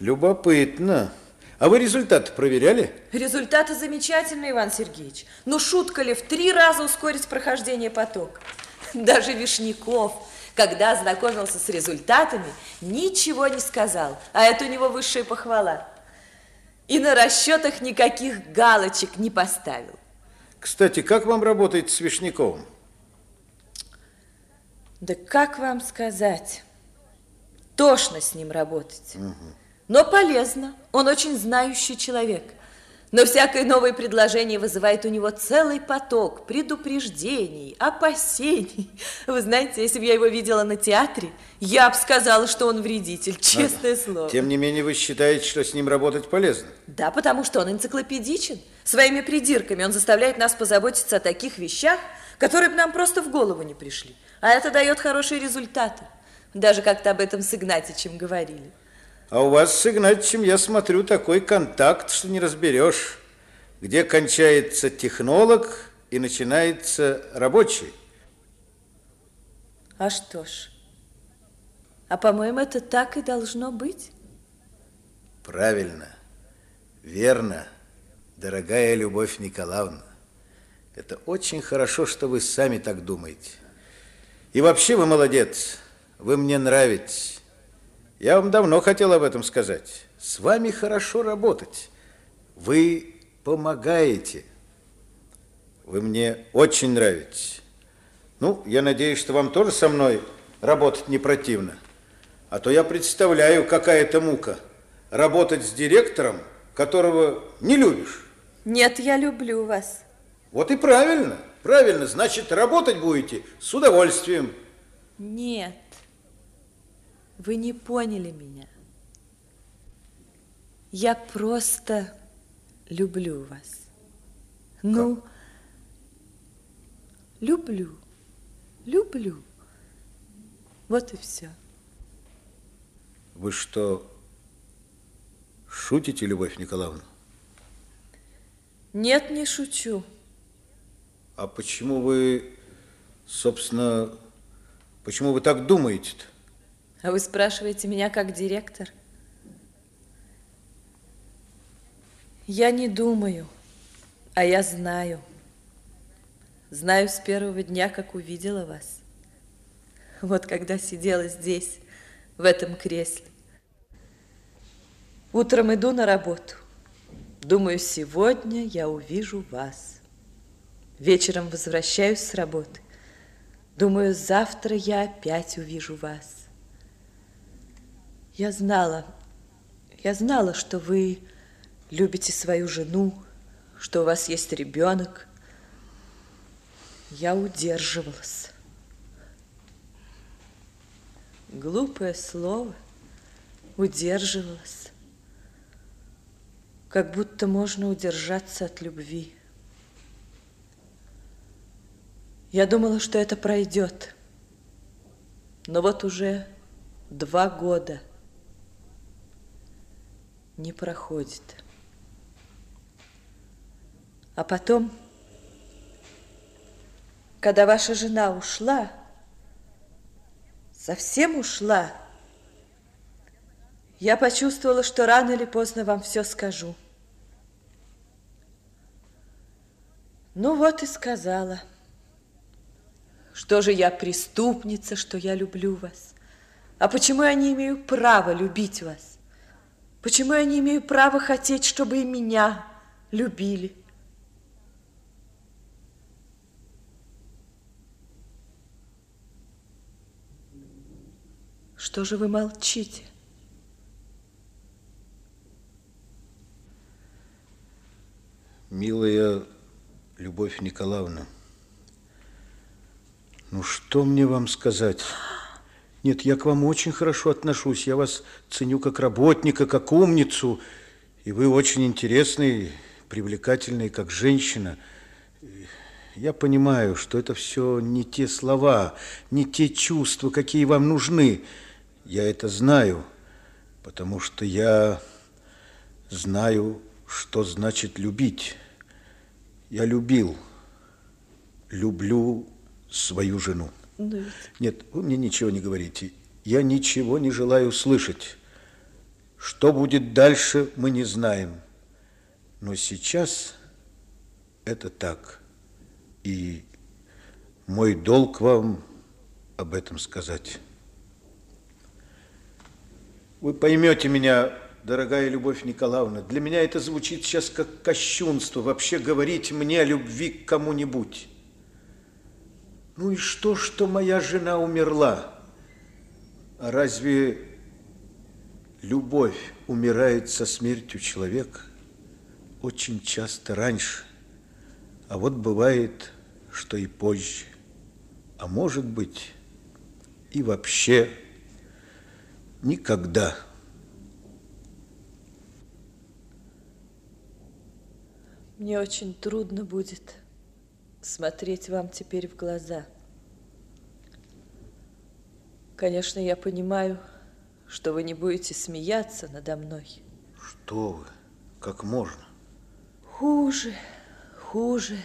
Любопытно. А вы результаты проверяли? Результаты замечательные, Иван Сергеевич. Но шутка ли в три раза ускорить прохождение потока? Даже Вишняков, когда ознакомился с результатами, ничего не сказал. А это у него высшая похвала. И на расчетах никаких галочек не поставил. Кстати, как вам работает с Вишняковым? Да как вам сказать? Тошно с ним работать. Но полезно. Он очень знающий человек. Но всякое новое предложение вызывает у него целый поток предупреждений, опасений. Вы знаете, если бы я его видела на театре, я бы сказала, что он вредитель, честное слово. Тем не менее, вы считаете, что с ним работать полезно? Да, потому что он энциклопедичен. Своими придирками он заставляет нас позаботиться о таких вещах, которые бы нам просто в голову не пришли. А это дает хорошие результаты. Даже как-то об этом с Игнатьичем говорили. А у вас с Игнатьичем, я смотрю, такой контакт, что не разберешь, где кончается технолог, и начинается рабочий. А что ж, а по-моему, это так и должно быть. Правильно, верно, дорогая Любовь Николаевна. Это очень хорошо, что вы сами так думаете. И вообще вы молодец, вы мне нравитесь. Я вам давно хотел об этом сказать. С вами хорошо работать. Вы помогаете. Вы мне очень нравитесь. Ну, я надеюсь, что вам тоже со мной работать не противно. А то я представляю, какая это мука. Работать с директором, которого не любишь. Нет, я люблю вас. Вот и правильно. Правильно, значит, работать будете с удовольствием. Нет, вы не поняли меня. Я просто люблю вас. Ну, люблю, люблю. Вот и все. Вы что, шутите, Любовь Николаевна? Нет, не шучу. А почему вы, собственно, почему вы так думаете-то? А вы спрашиваете меня как директор? Я не думаю, а я знаю. Знаю с первого дня, как увидела вас. Вот когда сидела здесь, в этом кресле. Утром иду на работу. Думаю, сегодня я увижу вас. Вечером возвращаюсь с работы. Думаю, завтра я опять увижу вас. Я знала, я знала, что вы любите свою жену, что у вас есть ребенок. Я удерживалась. Глупое слово. Удерживалась. Как будто можно удержаться от любви. Я думала, что это пройдет. Но вот уже два года не проходит. А потом, когда ваша жена ушла, совсем ушла, я почувствовала, что рано или поздно вам все скажу. Ну вот и сказала – что же я преступница, что я люблю вас? А почему я не имею права любить вас? Почему я не имею права хотеть, чтобы и меня любили? Что же вы молчите? Милая Любовь Николаевна, ну, что мне вам сказать? Нет, я к вам очень хорошо отношусь. Я вас ценю как работника, как умницу. И вы очень интересный, привлекательный, как женщина. Я понимаю, что это все не те слова, не те чувства, какие вам нужны. Я это знаю, потому что я знаю, что значит любить. Я любил, люблю свою жену. Ведь... Нет, вы мне ничего не говорите. Я ничего не желаю слышать. Что будет дальше, мы не знаем. Но сейчас это так. И мой долг вам об этом сказать. Вы поймете меня, дорогая Любовь Николаевна. Для меня это звучит сейчас как кощунство. Вообще говорить мне о любви к кому-нибудь. Ну и что, что моя жена умерла? А разве любовь умирает со смертью человека? Очень часто раньше. А вот бывает, что и позже. А может быть, и вообще никогда. Мне очень трудно будет смотреть вам теперь в глаза. Конечно, я понимаю, что вы не будете смеяться надо мной. Что вы? Как можно? Хуже, хуже.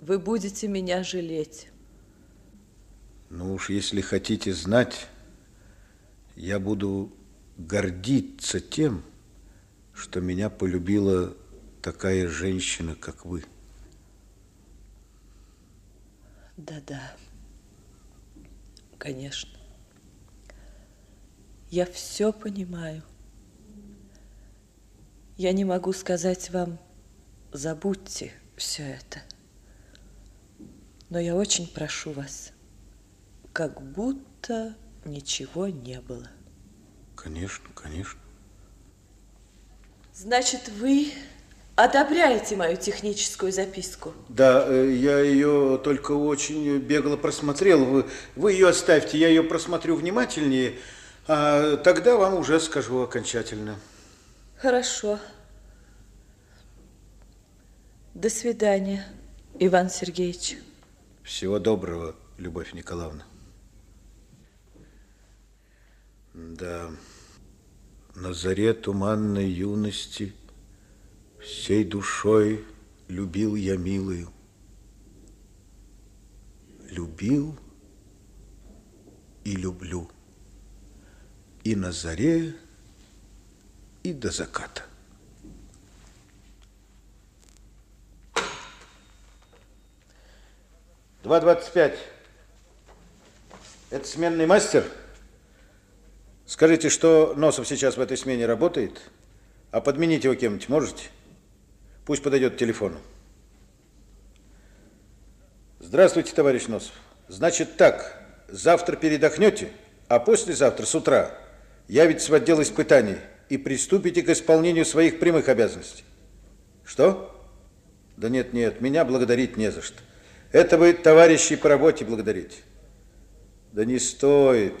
вы будете меня жалеть. Ну уж если хотите знать, я буду гордиться тем, что меня полюбила такая женщина, как вы. Да-да, конечно. Я все понимаю. Я не могу сказать вам, забудьте все это. Но я очень прошу вас, как будто ничего не было. Конечно, конечно. Значит, вы одобряете мою техническую записку? Да, э, я ее только очень бегло просмотрел. Вы, вы ее оставьте, я ее просмотрю внимательнее, а тогда вам уже скажу окончательно. Хорошо. До свидания, Иван Сергеевич. Всего доброго, Любовь Николаевна. Да, на заре туманной юности всей душой любил я милую. Любил и люблю. И на заре, и до заката. Два двадцать пять. Это сменный мастер? Скажите, что Носов сейчас в этой смене работает? А подменить его кем-нибудь можете? Пусть подойдет к телефону. Здравствуйте, товарищ Носов. Значит так, завтра передохнете, а послезавтра с утра явитесь в отдел испытаний и приступите к исполнению своих прямых обязанностей. Что? Да нет, нет, меня благодарить не за что. Это вы товарищей по работе благодарите. Да не стоит,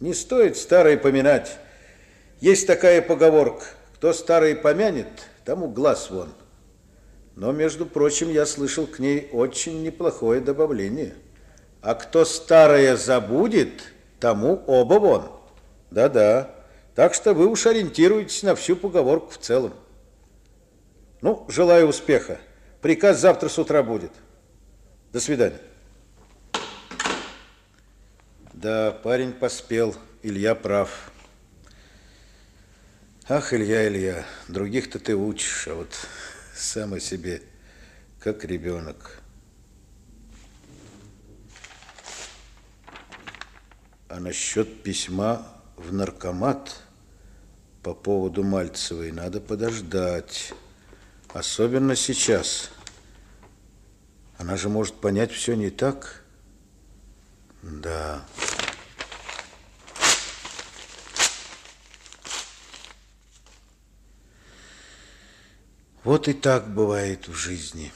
не стоит старое поминать. Есть такая поговорка, кто старое помянет, тому глаз вон. Но, между прочим, я слышал к ней очень неплохое добавление. А кто старое забудет, тому оба вон. Да-да. Так что вы уж ориентируетесь на всю поговорку в целом. Ну, желаю успеха. Приказ завтра с утра будет. До свидания. Да, парень поспел. Илья прав. Ах, Илья, Илья, других-то ты учишь, а вот сам о себе, как ребенок. А насчет письма в наркомат по поводу Мальцевой надо подождать. Особенно сейчас. Она же может понять все не так. Да. Вот и так бывает в жизни.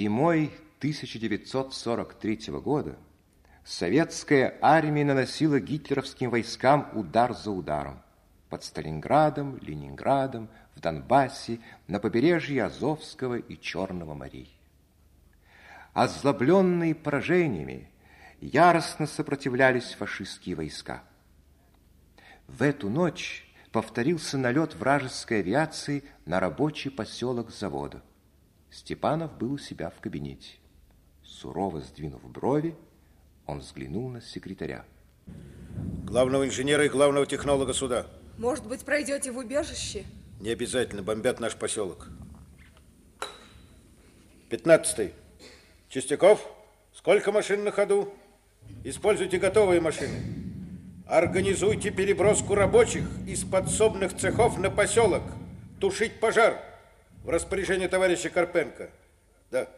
Зимой 1943 года советская армия наносила гитлеровским войскам удар за ударом. Под Сталинградом, Ленинградом, в Донбассе, на побережье Азовского и Черного морей. Озлобленные поражениями, яростно сопротивлялись фашистские войска. В эту ночь повторился налет вражеской авиации на рабочий поселок завода. Степанов был у себя в кабинете. Сурово сдвинув брови, он взглянул на секретаря. Главного инженера и главного технолога суда. Может быть, пройдете в убежище? Не обязательно, бомбят наш поселок. Пятнадцатый. Чистяков, сколько машин на ходу? Используйте готовые машины. Организуйте переброску рабочих из подсобных цехов на поселок. Тушить пожар. В распоряжение товарища Карпенко. Да.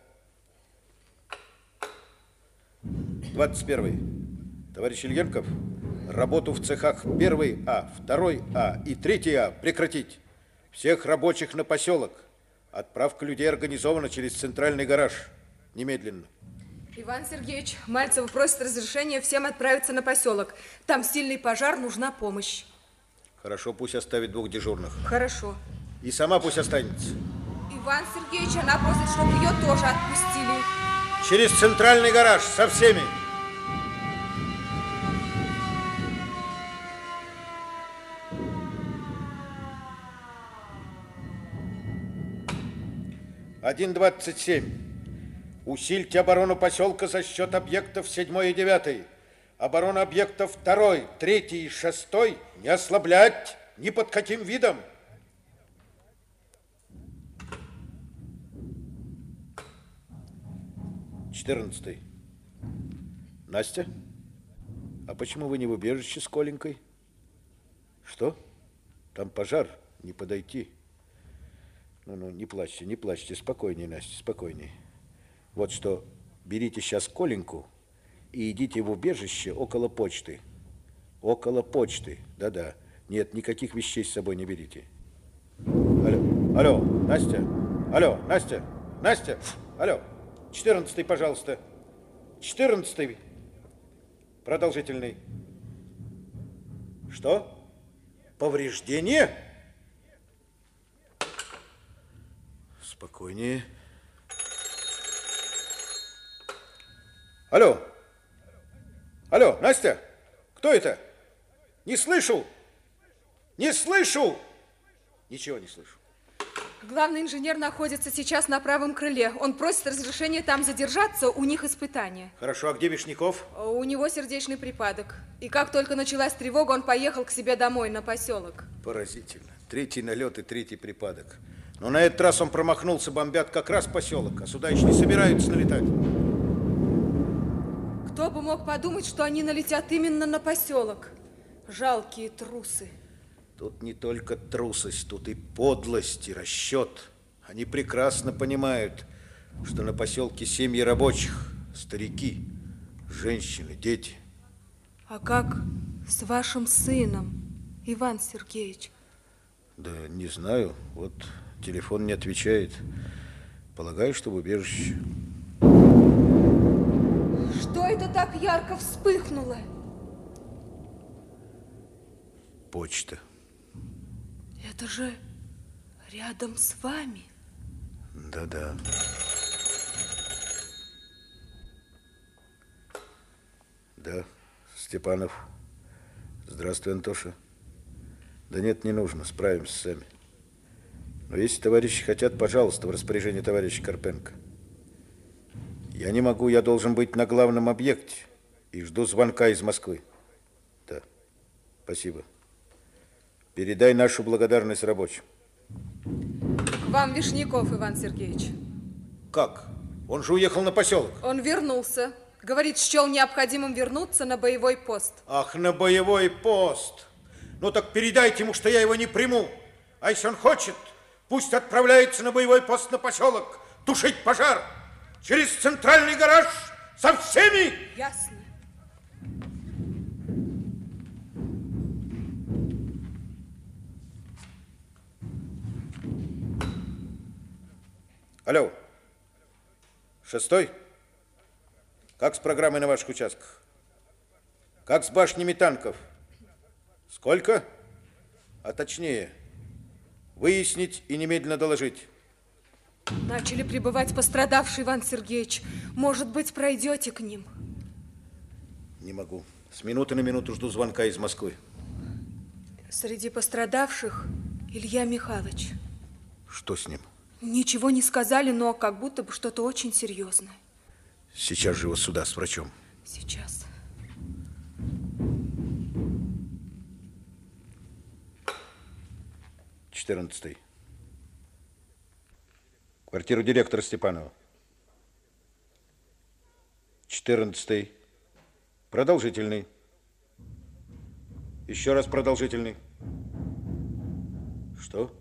21. Товарищ Ильенков, работу в цехах 1 А, 2 А и 3 А прекратить. Всех рабочих на поселок. Отправка людей организована через центральный гараж. Немедленно. Иван Сергеевич, Мальцев просит разрешения всем отправиться на поселок. Там сильный пожар, нужна помощь. Хорошо, пусть оставит двух дежурных. Хорошо. И сама пусть останется. Иван Сергеевич, она просит, чтобы ее тоже отпустили. Через центральный гараж со всеми. Один двадцать семь. Усильте оборону поселка за счет объектов 7 и 9. Оборону объектов 2, 3 и 6 не ослаблять ни под каким видом. Четырнадцатый. Настя, а почему вы не в убежище с Коленькой? Что? Там пожар, не подойти. Ну-ну, не плачьте, не плачьте, спокойнее, Настя, спокойнее. Вот что, берите сейчас Коленьку и идите в убежище около почты. Около почты, да-да. Нет, никаких вещей с собой не берите. Алло, алло, Настя, алло, Настя, Настя, алло, четырнадцатый, пожалуйста. Четырнадцатый, продолжительный. Что? Повреждение? Спокойнее. Алло. Алло, Настя? Кто это? Не слышу. Не слышу. Ничего не слышу. Главный инженер находится сейчас на правом крыле. Он просит разрешения там задержаться, у них испытания. Хорошо, а где Вишняков? У него сердечный припадок. И как только началась тревога, он поехал к себе домой, на поселок. Поразительно. Третий налет и третий припадок. Но на этот раз он промахнулся, бомбят как раз поселок, а сюда еще не собираются налетать. Кто бы мог подумать, что они налетят именно на поселок? Жалкие трусы. Тут не только трусость, тут и подлость, и расчет. Они прекрасно понимают, что на поселке семьи рабочих, старики, женщины, дети. А как с вашим сыном, Иван Сергеевич? Да не знаю, вот телефон не отвечает. Полагаю, что в убежище. Что это так ярко вспыхнуло? Почта. Это же рядом с вами. Да-да. Да, Степанов. Здравствуй, Антоша. Да нет, не нужно, справимся сами. Но если товарищи хотят, пожалуйста, в распоряжение товарища Карпенко. Я не могу, я должен быть на главном объекте и жду звонка из Москвы. Да, спасибо. Передай нашу благодарность рабочим. К вам Вишняков, Иван Сергеевич. Как? Он же уехал на поселок. Он вернулся. Говорит, счел необходимым вернуться на боевой пост. Ах, на боевой пост. Ну так передайте ему, что я его не приму. А если он хочет, пусть отправляется на боевой пост на поселок, тушить пожар через центральный гараж со всеми. Ясно. Алло. Шестой? Как с программой на ваших участках? Как с башнями танков? Сколько? А точнее, Выяснить и немедленно доложить. Начали прибывать пострадавшие, Иван Сергеевич. Может быть, пройдете к ним? Не могу. С минуты на минуту жду звонка из Москвы. Среди пострадавших Илья Михайлович. Что с ним? Ничего не сказали, но как будто бы что-то очень серьезное. Сейчас же его сюда с врачом. Сейчас. Четырнадцатый. Квартиру директора Степанова. Четырнадцатый. Продолжительный. Еще раз продолжительный. Что?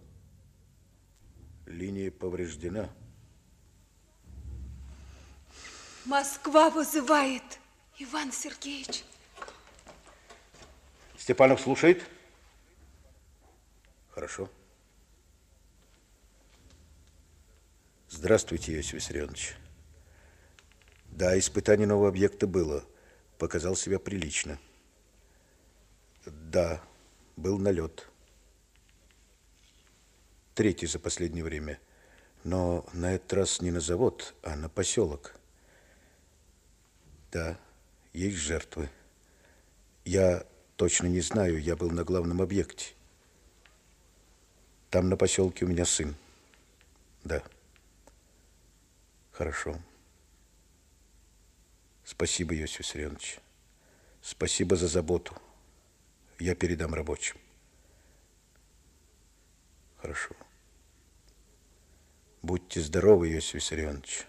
Линия повреждена. Москва вызывает, Иван Сергеевич. Степанов слушает? Хорошо. Здравствуйте, Иосиф Виссарионович. Да, испытание нового объекта было. Показал себя прилично. Да, был налет. Третий за последнее время. Но на этот раз не на завод, а на поселок. Да, есть жертвы. Я точно не знаю, я был на главном объекте. Там на поселке у меня сын. Да. Хорошо. Спасибо, Иосиф Виссарионович. Спасибо за заботу. Я передам рабочим. Хорошо. Будьте здоровы, Иосиф Виссарионович.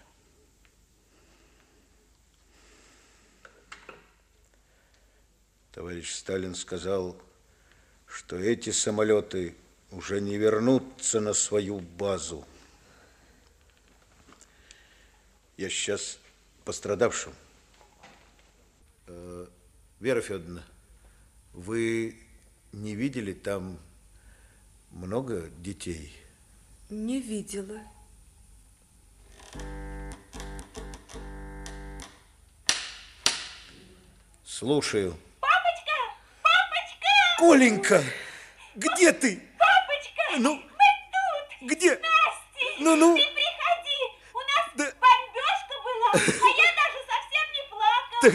Товарищ Сталин сказал, что эти самолеты уже не вернутся на свою базу. Я сейчас пострадавшим. Э, Вера Федоровна, вы не видели там много детей? Не видела. Слушаю. Папочка! Папочка! Коленька, где ты? Папочка! Ну, мы тут! где? Настя! Ну-ну. Ты приходи! У нас бомбежка была, а я даже совсем не плакала.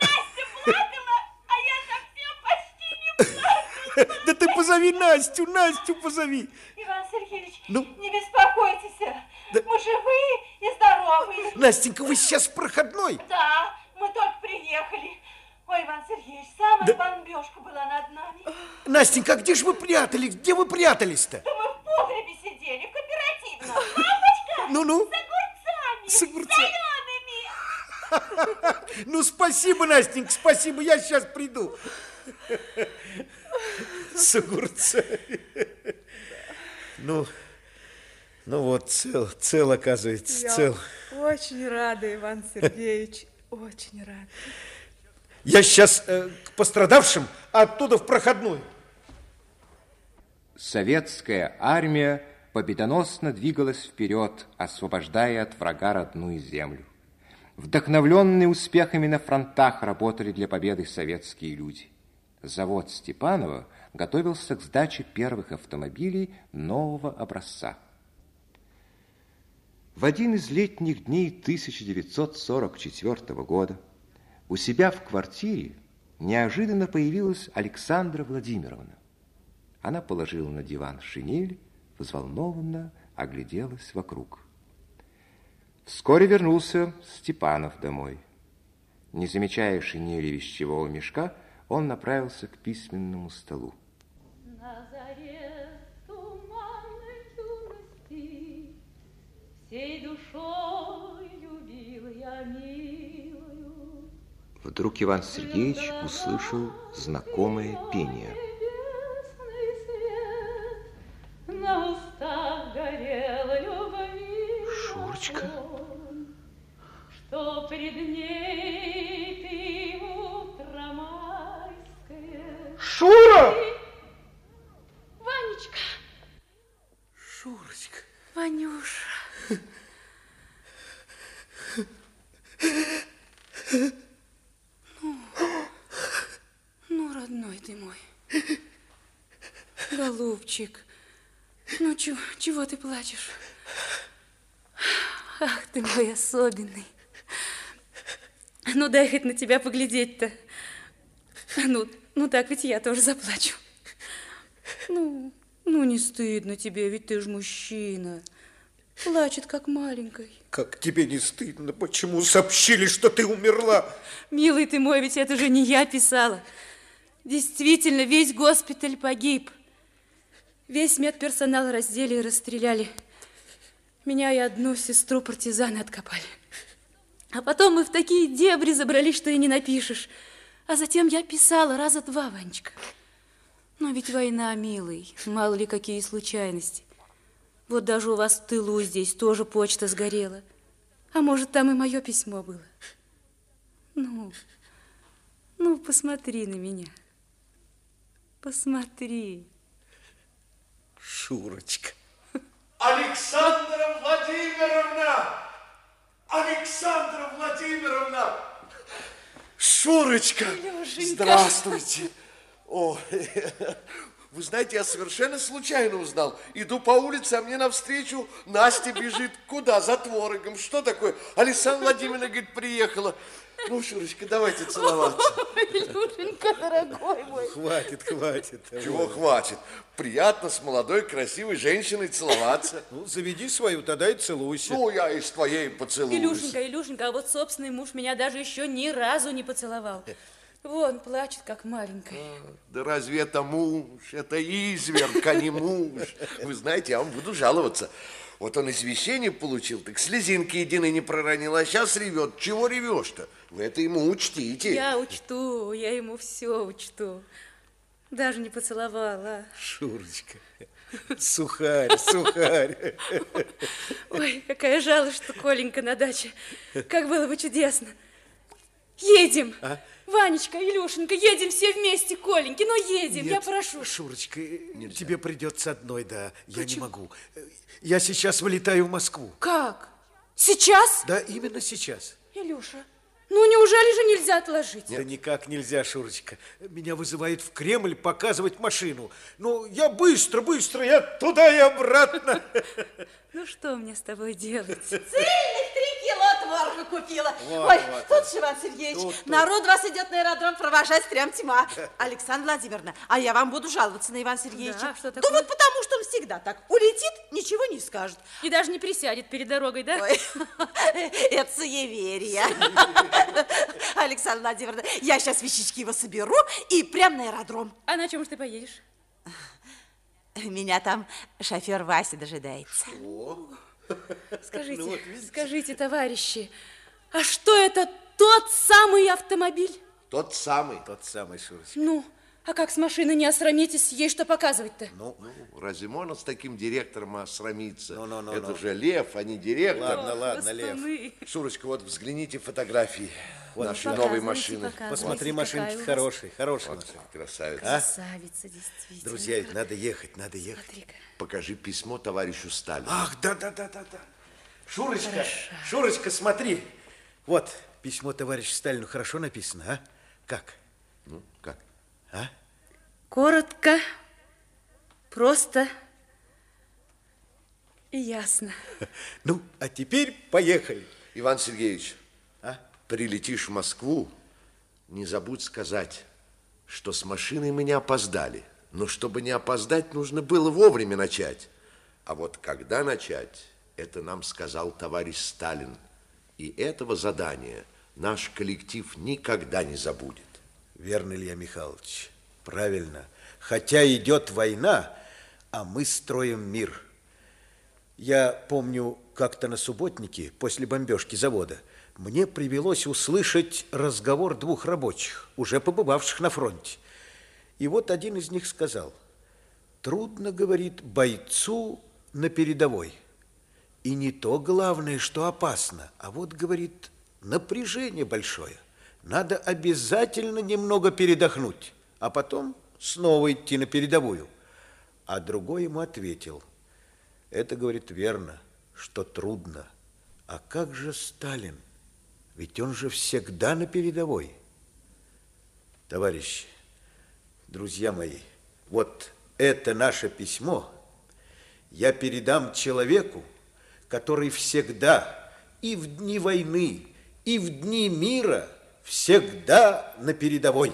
Настя плакала, а я совсем почти не плакала. Да ты позови Настю, Настю позови. Иван Сергеевич, Ну? не беспокойтесь. Мы живые и здоровые. Настенька, вы сейчас проходной? Да, мы только приехали. Ой, Иван Сергеевич, самая бомбежка была над нами. Настенька, а где же вы прятались? Где вы прятались-то? Да мы в погребе сидели, в кооперативном. Папочка! Ну-ну. С огурцами. С огурцами. Ну, спасибо, Настенька, спасибо, я сейчас приду. С огурцами. Ну, ну вот, цел, цел, оказывается, цел. очень рада, Иван Сергеевич, очень рада. Я сейчас э, к пострадавшим, а оттуда в проходную. Советская армия победоносно двигалась вперед, освобождая от врага родную землю. Вдохновленные успехами на фронтах работали для победы советские люди. Завод Степанова готовился к сдаче первых автомобилей нового образца. В один из летних дней 1944 года у себя в квартире неожиданно появилась Александра Владимировна. Она положила на диван шинель, взволнованно огляделась вокруг. Вскоре вернулся Степанов домой. Не замечая шинели вещевого мешка, он направился к письменному столу. На заре туманной юности Всей душой любил я милую. Вдруг Иван Сергеевич услышал знакомое пение. Небесный свет на устах горел любви Шурочка? Что пред ней Шура! Ванечка! Шурочка. Ванюша. Ну, ну, родной ты мой. Голубчик, Ну, чего, чего ты плачешь? Ах, ты мой особенный. Ну, дай хоть на тебя поглядеть-то. Ну, ну так ведь я тоже заплачу. Ну, ну не стыдно тебе, ведь ты ж мужчина. Плачет, как маленькой. Как тебе не стыдно? Почему сообщили, что ты умерла? Милый ты мой, ведь это же не я писала. Действительно, весь госпиталь погиб. Весь медперсонал раздели и расстреляли. Меня и одну сестру партизаны откопали. А потом мы в такие дебри забрались, что и не напишешь. А затем я писала раза два, Ванечка. Но ведь война, милый, мало ли какие случайности. Вот даже у вас в тылу здесь тоже почта сгорела. А может, там и мое письмо было. Ну, ну, посмотри на меня. Посмотри. Шурочка. Александра Владимировна! Александра Владимировна! Шурочка! Лешенька. Здравствуйте! О, вы знаете, я совершенно случайно узнал. Иду по улице, а мне навстречу Настя бежит. Куда? За творогом. Что такое? Александра Владимировна, говорит, приехала. Ну, Шурочка, давайте целоваться. Илюшенька, дорогой мой. Хватит, хватит. Чего хватит? Приятно с молодой, красивой женщиной целоваться. Ну, заведи свою, тогда и целуйся. Ну, я и с твоей поцелуюсь. Илюшенька, Илюшенька, а вот собственный муж меня даже еще ни разу не поцеловал. Вон, плачет, как маленькая. Да разве это муж? Это изверг, а не муж. Вы знаете, я вам буду жаловаться. Вот он извещение получил, так слезинки единой не проронил, а сейчас ревет. Чего ревешь-то? Вы это ему учтите. Я учту, я ему все учту. Даже не поцеловала. Шурочка, сухарь, сухарь. Ой, какая жалость, что Коленька на даче. Как было бы чудесно. Едем. А? Ванечка, Илюшенька, едем все вместе, Коленьки, ну едем, я Нет, прошу. Шурочка, тебе придется одной, да. Я не могу. Я сейчас вылетаю в Москву. Как? Сейчас? Да, именно сейчас. Илюша, ну неужели же нельзя отложить? Да никак нельзя, Шурочка. Меня вызывают в Кремль показывать машину. Ну, я быстро, быстро, я туда и обратно. Ну что мне с тобой делать? Цельных творога купила. Вот, Ой, вот, тут же, Иван Сергеевич, Тут, тут. народ вас идет на аэродром провожать прям тьма. Александра Владимировна, а я вам буду жаловаться на Ивана Сергеевича. Да, что Да вот потому, что он всегда так улетит, ничего не скажет. И даже не присядет перед дорогой, да? Ой, это суеверие. Александра Владимировна, я сейчас вещички его соберу и прям на аэродром. А на чем же ты поедешь? Меня там шофер Вася дожидается. Скажите, Ну вот видите. скажите, товарищи, а что это тот самый автомобиль? Тот самый. Тот самый, Шурочка. Ну, а как с машины не осрамитесь, ей что показывать-то? Ну, разве можно с таким директором осрамиться? Ну, ну, это ну. же Лев, а не директор. Ладно, ладно, Лев. Шурочка, вот взгляните фотографии Вот, нашей показывайте, новой машины. показывайте. Посмотри, машинки хорошие, хорошие Вот, машины. красавица. А? Красавица, действительно. Друзья, ведь надо ехать, надо ехать. Смотри-ка. Покажи письмо товарищу Сталину. Ах, да, да, да, да, да. Шурочка, Шурочка, смотри. Вот, письмо товарищу Сталину хорошо написано, а? Как? А? Коротко, просто и ясно. Ну, а теперь поехали. Иван Сергеевич, А? прилетишь в Москву, не забудь сказать, что с машиной мы не опоздали. Но чтобы не опоздать, нужно было вовремя начать. А вот когда начать, это нам сказал товарищ Сталин. И этого задания наш коллектив никогда не забудет. Верно, Илья Михайлович, правильно. Хотя идет война, а мы строим мир. Я помню, как-то на субботнике, после бомбежки завода, мне привелось услышать разговор двух рабочих, уже побывавших на фронте. И вот один из них сказал, трудно, говорит, бойцу на передовой. И не то главное, что опасно, а вот, говорит, напряжение большое. Надо обязательно немного передохнуть, а потом снова идти на передовую. А другой ему ответил, это, говорит, верно, что трудно. А как же Сталин? Ведь он же всегда на передовой. Товарищи, друзья мои, вот это наше письмо я передам человеку, который всегда, и в дни войны, и в дни мира, всегда на передовой.